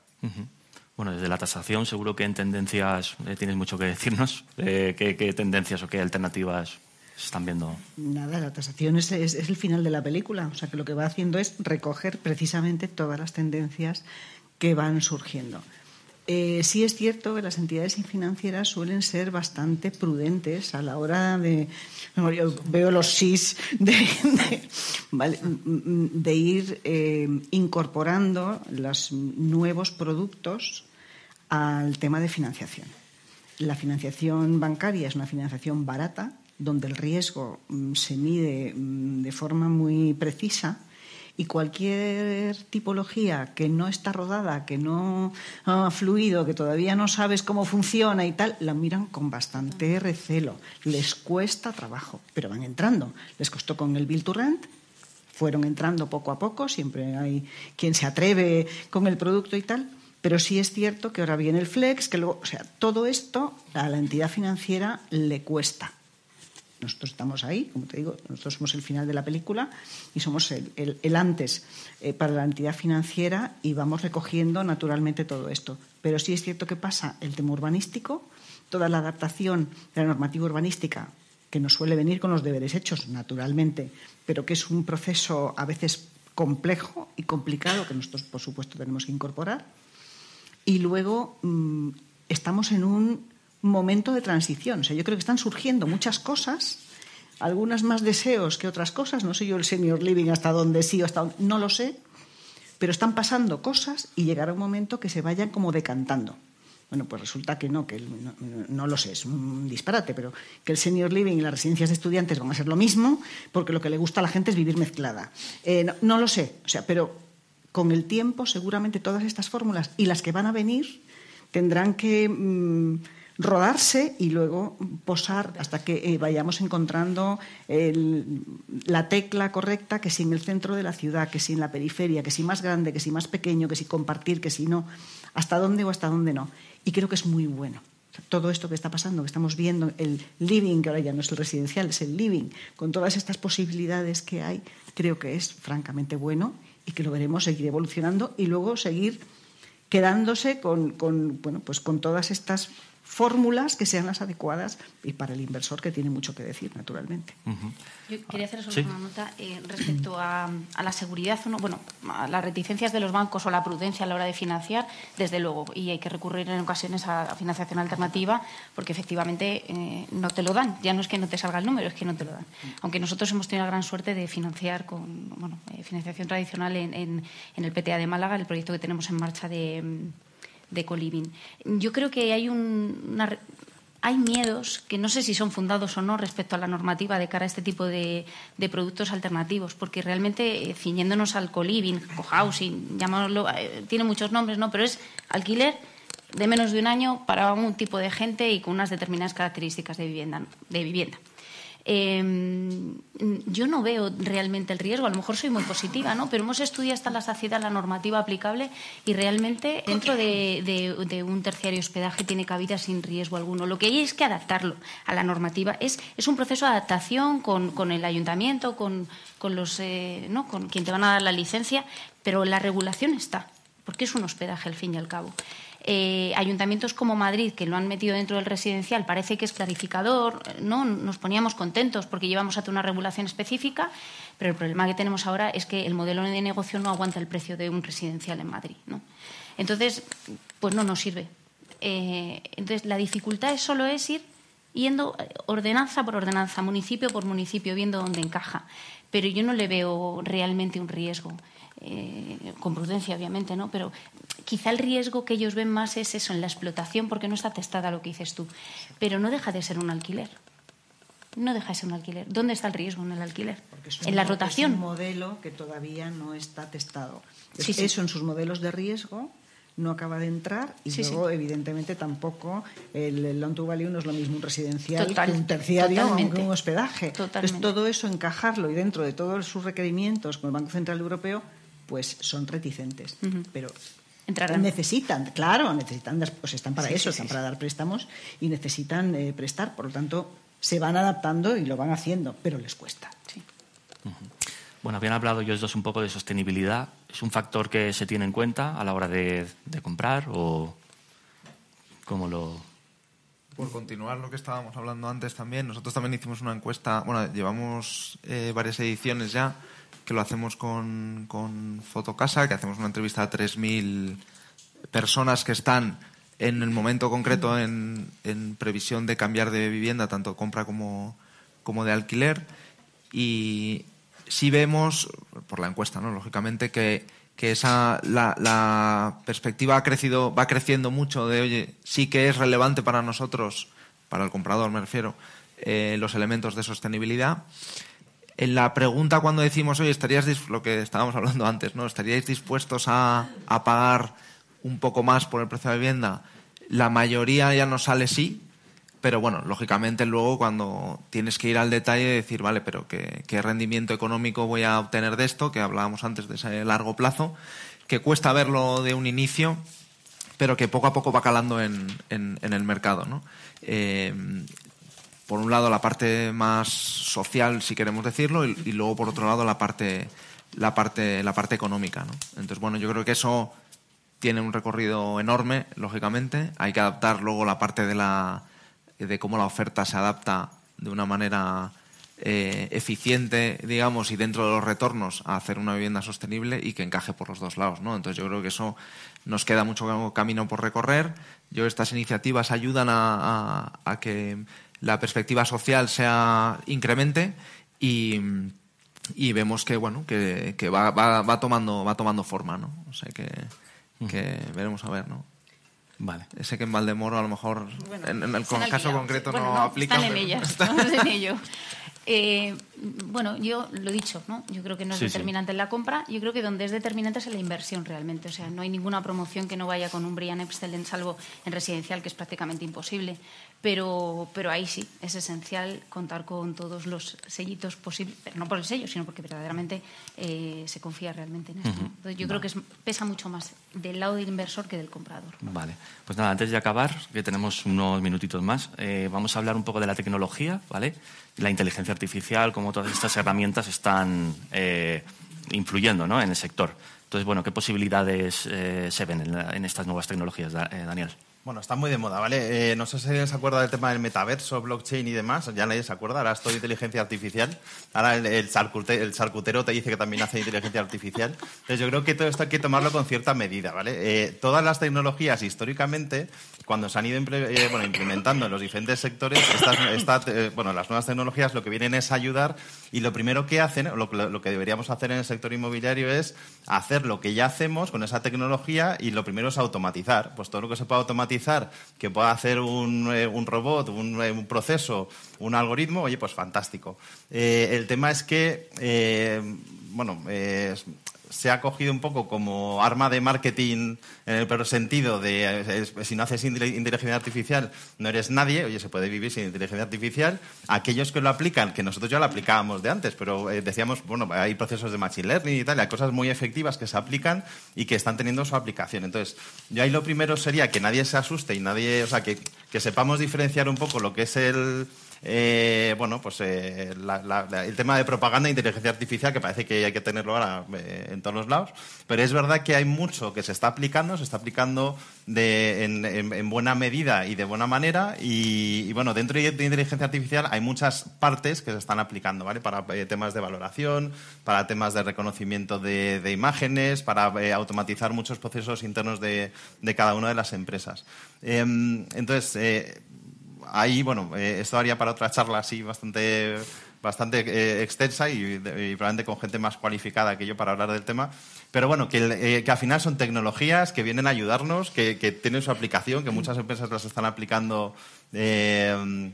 Bueno, desde la tasación seguro que en tendencias eh, tienes mucho que decirnos. Eh, ¿qué, tendencias o qué alternativas están viendo? Nada, la tasación es, el final de la película. O sea, que lo que va haciendo es recoger precisamente todas las tendencias que van surgiendo. Eh, sí es cierto que las entidades financieras suelen ser bastante prudentes a la hora de. Yo veo los SIS de, ir eh, incorporando los nuevos productos al tema de financiación. La financiación bancaria es una financiación barata, donde el riesgo mm, se mide mm, de forma muy precisa y cualquier tipología que no está rodada, que no ha fluido, que todavía no sabes cómo funciona y tal, la miran con bastante recelo. Les cuesta trabajo, pero van entrando. Les costó con el Bill to Rent, fueron entrando poco a poco, siempre hay quien se atreve con el producto y tal, pero sí es cierto que ahora viene el flex, que luego, o sea, todo esto a la entidad financiera le cuesta. Nosotros estamos ahí, como te digo, nosotros somos el final de la película y somos el, antes eh, para la entidad financiera y vamos recogiendo naturalmente todo esto. Pero sí es cierto que pasa el tema urbanístico, toda la adaptación de la normativa urbanística, que nos suele venir con los deberes hechos, naturalmente, pero que es un proceso a veces complejo y complicado que nosotros, por supuesto, tenemos que incorporar. Y luego mm, estamos en un momento de transición. O sea, yo creo que están surgiendo muchas cosas, algunas más deseos que otras cosas. No sé yo el senior living hasta dónde sí o hasta dónde, no lo sé, pero están pasando cosas y llegará un momento que se vayan como decantando. Bueno, pues resulta que no, que no, lo sé, es un disparate, pero que el senior living y las residencias de estudiantes van a ser lo mismo, porque lo que le gusta a la gente es vivir mezclada. Eh, no, lo sé, o sea, pero con el tiempo seguramente todas estas fórmulas y las que van a venir tendrán que mm, rodarse y luego posar hasta que eh, vayamos encontrando la tecla correcta, que si en el centro de la ciudad, que si en la periferia, que si más grande, que si más pequeño, que si compartir, que si no, hasta dónde o hasta dónde no. Y creo que es muy bueno. todo esto que está pasando, que estamos viendo, el living, que ahora ya no es el residencial, es el living, con todas estas posibilidades que hay, creo que es francamente bueno y que lo veremos seguir evolucionando y luego seguir quedándose con, con bueno, pues con todas estas fórmulas que sean las adecuadas y para el inversor que tiene mucho que decir, naturalmente. Yo quería hacer solo una nota eh, respecto a, la seguridad, no, bueno, a las reticencias de los bancos o la prudencia a la hora de financiar, desde luego, y hay que recurrir en ocasiones a, financiación alternativa porque efectivamente eh, no te lo dan. Ya no es que no te salga el número, es que no te lo dan. Aunque nosotros hemos tenido la gran suerte de financiar con bueno, eh, financiación tradicional en, en, en el PTA de Málaga, el proyecto que tenemos en marcha de de coliving. Yo creo que hay una, hay miedos que no sé si son fundados o no respecto a la normativa de cara a este tipo de, productos alternativos, porque realmente eh, ciñéndonos al coliving, cohousing, llamámoslo, eh, tiene muchos nombres, ¿no? Pero es alquiler de menos de un año para un tipo de gente y con unas determinadas características de vivienda. De vivienda. Em, yo no veo realmente el riesgo, a lo mejor soy muy positiva, ¿no? pero hemos estudiado hasta la saciedad la normativa aplicable y realmente dentro de, un terciario hospedaje tiene cabida sin riesgo alguno. Lo que hay es que adaptarlo a la normativa. Es, un proceso de adaptación con, el ayuntamiento, con, los, eh, con quien te van a dar la licencia, pero la regulación está, porque es un hospedaje al fin y al cabo. Eh, ayuntamientos como Madrid, que lo han metido dentro del residencial, parece que es clarificador, ¿no? Nos poníamos contentos porque llevamos a una regulación específica, pero el problema que tenemos ahora es que el modelo de negocio no aguanta el precio de un residencial en Madrid, ¿no? Entonces, pues no nos sirve. Eh, entonces, la dificultad solo es ir yendo ordenanza por ordenanza, municipio por municipio, viendo dónde encaja. Pero yo no le veo realmente un riesgo. Eh, con prudencia obviamente, ¿no? Pero quizá el riesgo que ellos ven más es eso, en la explotación, porque no está testada lo que dices tú. Pero no deja de ser un alquiler. No deja de ser un alquiler. ¿Dónde está el riesgo en el alquiler? en la rotación. Es un modelo que todavía no está testado. Eso en sus modelos de riesgo no acaba de entrar y luego, evidentemente, tampoco el, loan to value no es lo mismo un residencial que un terciario que un hospedaje. Entonces, todo eso, encajarlo y dentro de todos sus requerimientos con el Banco Central Europeo, pues son reticentes. Pero necesitan, claro, necesitan, pues están para eso, están para dar préstamos y necesitan eh, prestar. Por lo tanto, se van adaptando y lo van haciendo, pero les cuesta. Bueno, habían hablado ellos dos un poco de sostenibilidad. ¿Es un factor que se tiene en cuenta a la hora de, comprar o cómo lo...? Por continuar lo que estábamos hablando antes también, nosotros también hicimos una encuesta, bueno, llevamos eh, varias ediciones ya que lo hacemos con, con Fotocasa, que hacemos una entrevista a 3.000 personas que están en el momento concreto en, previsión de cambiar de vivienda, tanto compra como, como de alquiler. Y sí vemos, por la encuesta, ¿no? lógicamente, que, que esa, la, la, perspectiva ha crecido, va creciendo mucho de, oye, sí que es relevante para nosotros, para el comprador me refiero, eh, los elementos de sostenibilidad En la pregunta cuando decimos, oye, estarías lo que estábamos hablando antes, ¿no? ¿Estaríais dispuestos a, a pagar un poco más por el precio de vivienda? La mayoría ya nos sale sí, pero bueno, lógicamente luego cuando tienes que ir al detalle y decir, vale, pero ¿qué, ¿qué, rendimiento económico voy a obtener de esto? Que hablábamos antes de ese largo plazo, que cuesta verlo de un inicio, pero que poco a poco va calando en, en, en el mercado. ¿no? Eh, por un lado la parte más social, si queremos decirlo, y, luego por otro lado la parte, la parte, la parte económica. Entonces, bueno, yo creo que eso tiene un recorrido enorme, lógicamente. Hay que adaptar luego la parte de la de cómo la oferta se adapta de una manera eh, eficiente, digamos, y dentro de los retornos a hacer una vivienda sostenible y que encaje por los dos lados. Entonces yo creo que eso nos queda mucho camino por recorrer. Yo estas iniciativas ayudan a, a que la perspectiva social sea incremente y, y vemos que bueno que, que va, va, va, tomando va tomando forma, ¿no? O sea que, que veremos a ver, ¿no? Vale. Sé que en Valdemoro a lo mejor Bueno, en, en el están caso concreto Bueno, no, no, aplica. Están en pero- ellas, [LAUGHS] estamos en ello. Eh, bueno, yo lo he dicho, ¿no? Yo creo que no es Sí, sí. determinante en la compra. Yo creo que donde es determinante es en la inversión realmente. O sea, no hay ninguna promoción que no vaya con un Brian Excellent, salvo en residencial, que es prácticamente imposible. Pero, pero ahí sí, es esencial contar con todos los sellitos posibles, pero no por el sello, sino porque verdaderamente eh, se confía realmente en esto. Entonces, yo creo que es- pesa mucho más del lado del inversor que del comprador. Vale, pues nada, antes de acabar, que tenemos unos minutitos más, eh, vamos a hablar un poco de la tecnología, ¿vale? La inteligencia artificial, cómo todas estas herramientas están eh, influyendo ¿no? en el sector. Entonces, bueno, ¿qué posibilidades eh, se ven en, la- en estas nuevas tecnologías, eh, Daniel? Bueno, está muy de moda, ¿vale? Eh, no sé si alguien se acuerda del tema del metaverso, blockchain y demás. Ya nadie se acuerda. Ahora es todo inteligencia artificial. Ahora el, el, charcute- el charcutero te dice que también hace inteligencia artificial. Entonces yo creo que todo esto hay que tomarlo con cierta medida, ¿vale? Eh, todas las tecnologías históricamente, cuando se han ido eh, implementando en los diferentes sectores, eh, bueno, las nuevas tecnologías lo que vienen es ayudar y lo primero que hacen, lo, lo que deberíamos hacer en el sector inmobiliario es hacer lo que ya hacemos con esa tecnología y lo primero es automatizar. Pues todo lo que se pueda automatizar, que pueda hacer un, eh, robot, un, un proceso, un algoritmo, oye, pues fantástico. El tema es que, bueno, se ha cogido un poco como arma de marketing en el peor sentido de si no haces inteligencia artificial no eres nadie, oye, se puede vivir sin inteligencia artificial. Aquellos que lo aplican, que nosotros ya lo aplicábamos de antes, pero eh, decíamos, bueno, hay procesos de machine learning y tal, hay cosas muy efectivas que se aplican y que están teniendo su aplicación. Entonces, yo ahí lo primero sería que nadie se asuste y nadie, o sea, que, que sepamos diferenciar un poco lo que es el eh, bueno, pues eh, la- la- el tema de propaganda e inteligencia artificial, que parece que hay que tenerlo ahora eh, en todos los lados, pero es verdad que hay mucho que se está aplicando, se está aplicando en, en- en buena medida y de buena manera, y, bueno, dentro de inteligencia artificial hay muchas partes que se están aplicando, ¿vale? Para eh, temas de valoración, para temas de reconocimiento de, imágenes, para eh, automatizar muchos procesos internos de, cada una de las empresas. Em, entonces, eh, ahí, bueno, esto haría para otra charla así bastante, bastante extensa y probablemente con gente más cualificada que yo para hablar del tema. Pero bueno, eh, que al final son tecnologías que vienen a ayudarnos, que, tienen su aplicación, que muchas empresas las están aplicando eh,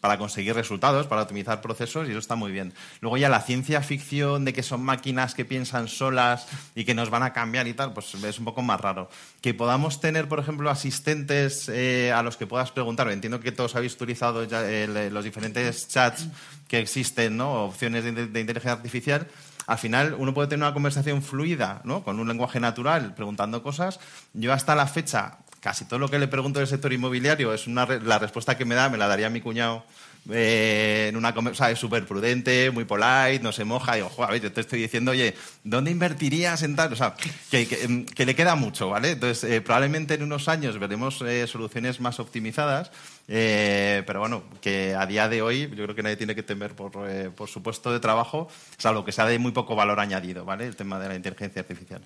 para conseguir resultados, para optimizar procesos, y eso está muy bien. Luego ya la ciencia ficción de que son máquinas que piensan solas y que nos van a cambiar y tal, pues es un poco más raro. Que podamos tener, por ejemplo, asistentes eh, a los que puedas preguntar. Entiendo que todos habéis utilizado ya los diferentes chats que existen, ¿no? opciones de inteligencia artificial. Al final uno puede tener una conversación fluida, ¿no? con un lenguaje natural, preguntando cosas. Yo hasta la fecha casi todo lo que le pregunto del sector inmobiliario es una re- la respuesta que me da me la daría mi cuñado eh, en una o sea, súper prudente, muy polite, no se moja. Y digo, "Jo, a ver, yo te estoy diciendo, oye, ¿dónde invertirías en tal? O sea, que, que, em, que le queda mucho, ¿vale? Entonces, eh, probablemente en unos años veremos eh, soluciones más optimizadas, eh, pero bueno, que a día de hoy yo creo que nadie tiene que temer por, eh, por su puesto de trabajo, salvo que sea de muy poco valor añadido, ¿vale? El tema de la inteligencia artificial.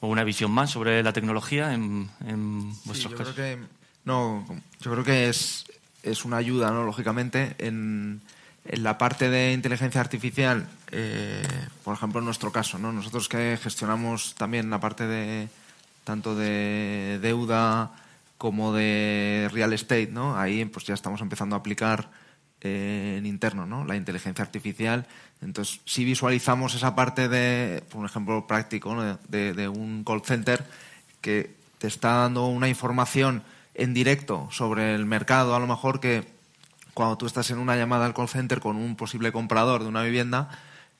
¿O una visión más sobre la tecnología en, en Sí, vuestros yo casos? creo que no, yo creo que es, es una ayuda, ¿no? Lógicamente, en, en la parte de inteligencia artificial, eh, por ejemplo, en nuestro caso, ¿no? Nosotros que gestionamos también la parte de tanto de deuda como de real estate, ¿no? Ahí pues ya estamos empezando a aplicar eh, en interno, ¿no? La inteligencia artificial. Entonces, si visualizamos esa parte de, por un ejemplo práctico, de, un call center que te está dando una información en directo sobre el mercado, a lo mejor que cuando tú estás en una llamada al call center con un posible comprador de una vivienda,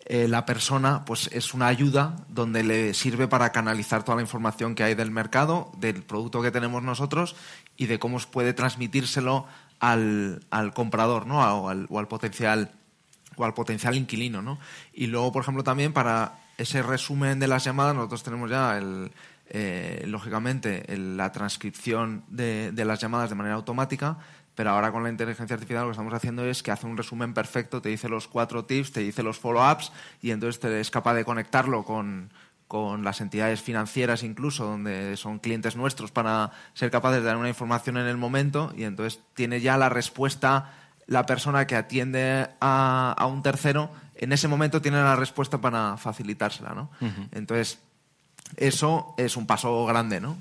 eh, la persona pues es una ayuda donde le sirve para canalizar toda la información que hay del mercado, del producto que tenemos nosotros y de cómo puede transmitírselo al, comprador ¿no? o, al, potencial o al potencial inquilino. ¿no? Y luego, por ejemplo, también para ese resumen de las llamadas, nosotros tenemos ya el, eh, lógicamente la transcripción de, de, las llamadas de manera automática, pero ahora con la inteligencia artificial lo que estamos haciendo es que hace un resumen perfecto, te dice los cuatro tips, te dice los follow-ups y entonces te es capaz de conectarlo con, con las entidades financieras incluso, donde son clientes nuestros, para ser capaces de dar una información en el momento y entonces tiene ya la respuesta la persona que atiende a, un tercero, en ese momento tiene la respuesta para facilitársela, ¿no? Entonces, eso es un paso grande, ¿no?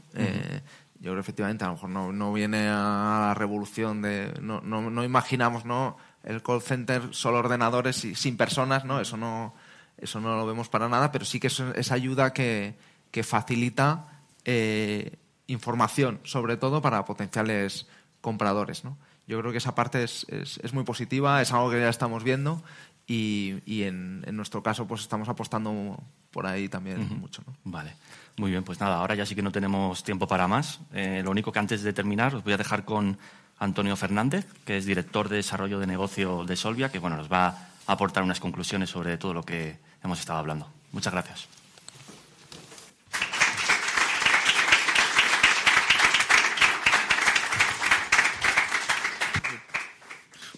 yo creo efectivamente a lo mejor no, viene a la revolución de no, no, imaginamos no el call center solo ordenadores y sin personas no eso no eso no lo vemos para nada pero sí que es, ayuda que, facilita eh, información sobre todo para potenciales compradores no yo creo que esa parte es, es, muy positiva es algo que ya estamos viendo y, y en, en, nuestro caso pues estamos apostando por ahí también mucho ¿no? vale muy bien, pues nada, ahora ya sí que no tenemos tiempo para más. Eh, lo único que antes de terminar os voy a dejar con Antonio Fernández, que es director de desarrollo de negocio de Solvia, que bueno, nos va a aportar unas conclusiones sobre todo lo que hemos estado hablando. Muchas gracias.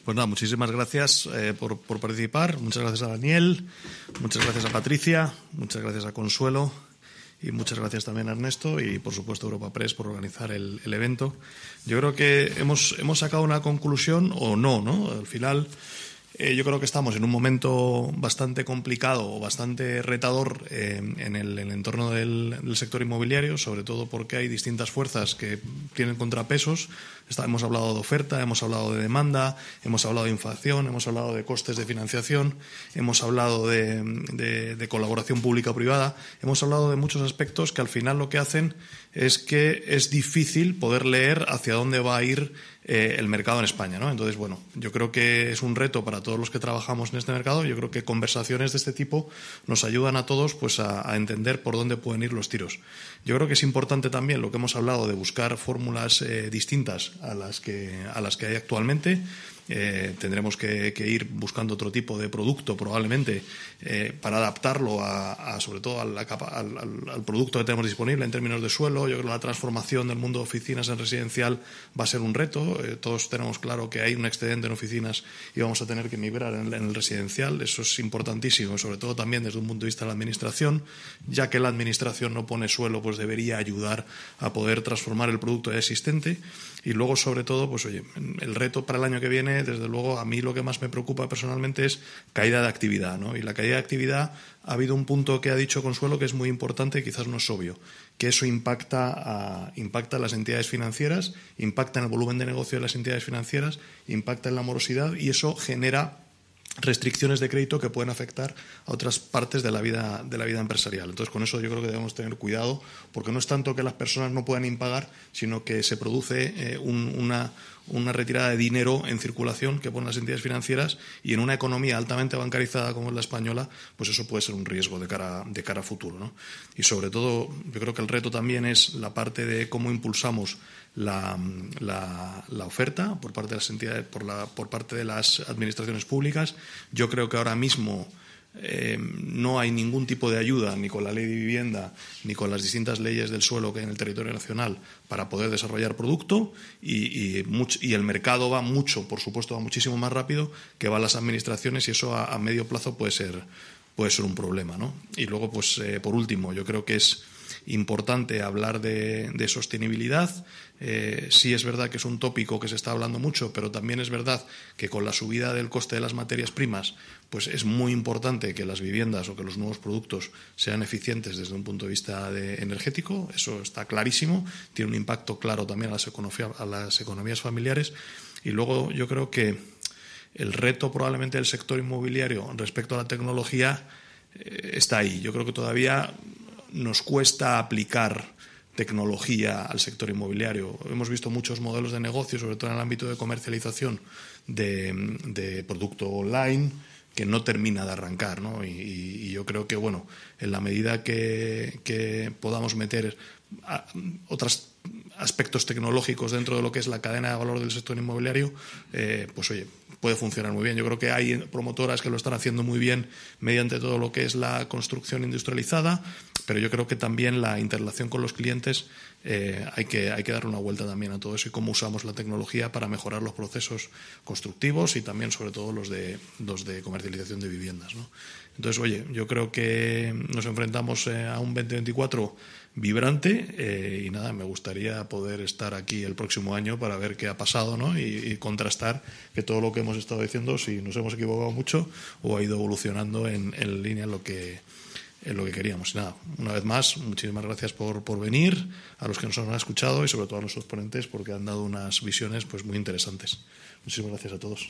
Pues nada, muchísimas gracias eh, por, por, participar. Muchas gracias a Daniel, muchas gracias a Patricia, muchas gracias a Consuelo y muchas gracias también a Ernesto y por supuesto Europa Press por organizar el, el evento. Yo creo que hemos, hemos sacado una conclusión o no, ¿no? Al final eh, yo creo que estamos en un momento bastante complicado o bastante retador eh, en, el, entorno del, sector inmobiliario, sobre todo porque hay distintas fuerzas que tienen contrapesos. hemos hablado de oferta, hemos hablado de demanda, hemos hablado de inflación, hemos hablado de costes de financiación, hemos hablado de, de colaboración pública-privada, hemos hablado de muchos aspectos que al final lo que hacen es que es difícil poder leer hacia dónde va a ir eh, el mercado en España. ¿no? Entonces, bueno, yo creo que es un reto para todos los que trabajamos en este mercado. Yo creo que conversaciones de este tipo nos ayudan a todos pues, a, entender por dónde pueden ir los tiros. Yo creo que es importante también lo que hemos hablado de buscar fórmulas eh, distintas a las, que, a las que hay actualmente. Eh, tendremos que, ir buscando otro tipo de producto probablemente eh, para adaptarlo a, sobre todo al, producto que tenemos disponible en términos de suelo. Yo creo que la transformación del mundo de oficinas en residencial va a ser un reto. Eh, todos tenemos claro que hay un excedente en oficinas y vamos a tener que migrar en, en, el residencial. Eso es importantísimo, sobre todo también desde un punto de vista de la administración, ya que la administración no pone suelo, pues debería ayudar a poder transformar el producto ya existente. Y luego, sobre todo, pues oye, el reto para el año que viene, desde luego, a mí lo que más me preocupa personalmente es caída de actividad, ¿no? Y la caída de actividad ha habido un punto que ha dicho Consuelo que es muy importante y quizás no es obvio, que eso impacta a, impacta las entidades financieras, impacta en el volumen de negocio de las entidades financieras, impacta en la morosidad y eso genera restricciones de crédito que pueden afectar a otras partes de la vida de la vida empresarial. Entonces, con eso yo creo que debemos tener cuidado, porque no es tanto que las personas no puedan impagar, sino que se produce eh, una, una retirada de dinero en circulación que ponen las entidades financieras y en una economía altamente bancarizada como es la española, pues eso puede ser un riesgo de cara, de cara a futuro. ¿no? Y sobre todo, yo creo que el reto también es la parte de cómo impulsamos la, oferta por parte de las entidades, por, parte de las administraciones públicas. Yo creo que ahora mismo eh, no hay ningún tipo de ayuda ni con la ley de vivienda ni con las distintas leyes del suelo que hay en el territorio nacional para poder desarrollar producto y, y, el mercado va mucho, por supuesto, va muchísimo más rápido que van las administraciones y eso a, medio plazo puede ser, puede ser un problema. ¿no? Y luego, pues, eh, por último, yo creo que es importante hablar de, sostenibilidad. Eh, sí es verdad que es un tópico que se está hablando mucho, pero también es verdad que con la subida del coste de las materias primas, pues es muy importante que las viviendas o que los nuevos productos sean eficientes desde un punto de vista energético. Eso está clarísimo. Tiene un impacto claro también a las, a las economías familiares. Y luego yo creo que el reto probablemente del sector inmobiliario respecto a la tecnología eh, está ahí. Yo creo que todavía nos cuesta aplicar tecnología al sector inmobiliario. Hemos visto muchos modelos de negocio, sobre todo en el ámbito de comercialización de, producto online, que no termina de arrancar. ¿no? Y, yo creo que, bueno, en la medida que, podamos meter otros aspectos tecnológicos dentro de lo que es la cadena de valor del sector inmobiliario, eh, pues oye, puede funcionar muy bien. Yo creo que hay promotoras que lo están haciendo muy bien mediante todo lo que es la construcción industrializada, pero yo creo que también la interrelación con los clientes eh, hay, que, hay que dar una vuelta también a todo eso y cómo usamos la tecnología para mejorar los procesos constructivos y también, sobre todo, los de, los de comercialización de viviendas. ¿no? Entonces, oye, yo creo que nos enfrentamos eh, a un 2024 vibrante eh, y nada, me gustaría poder estar aquí el próximo año para ver qué ha pasado ¿no? y, contrastar que todo lo que hemos estado diciendo, si nos hemos equivocado mucho o ha ido evolucionando en, en línea en lo que en lo que queríamos. Nada, una vez más, muchísimas gracias por, por, venir, a los que nos han escuchado y sobre todo a nuestros ponentes porque han dado unas visiones pues, muy interesantes. Muchísimas gracias a todos.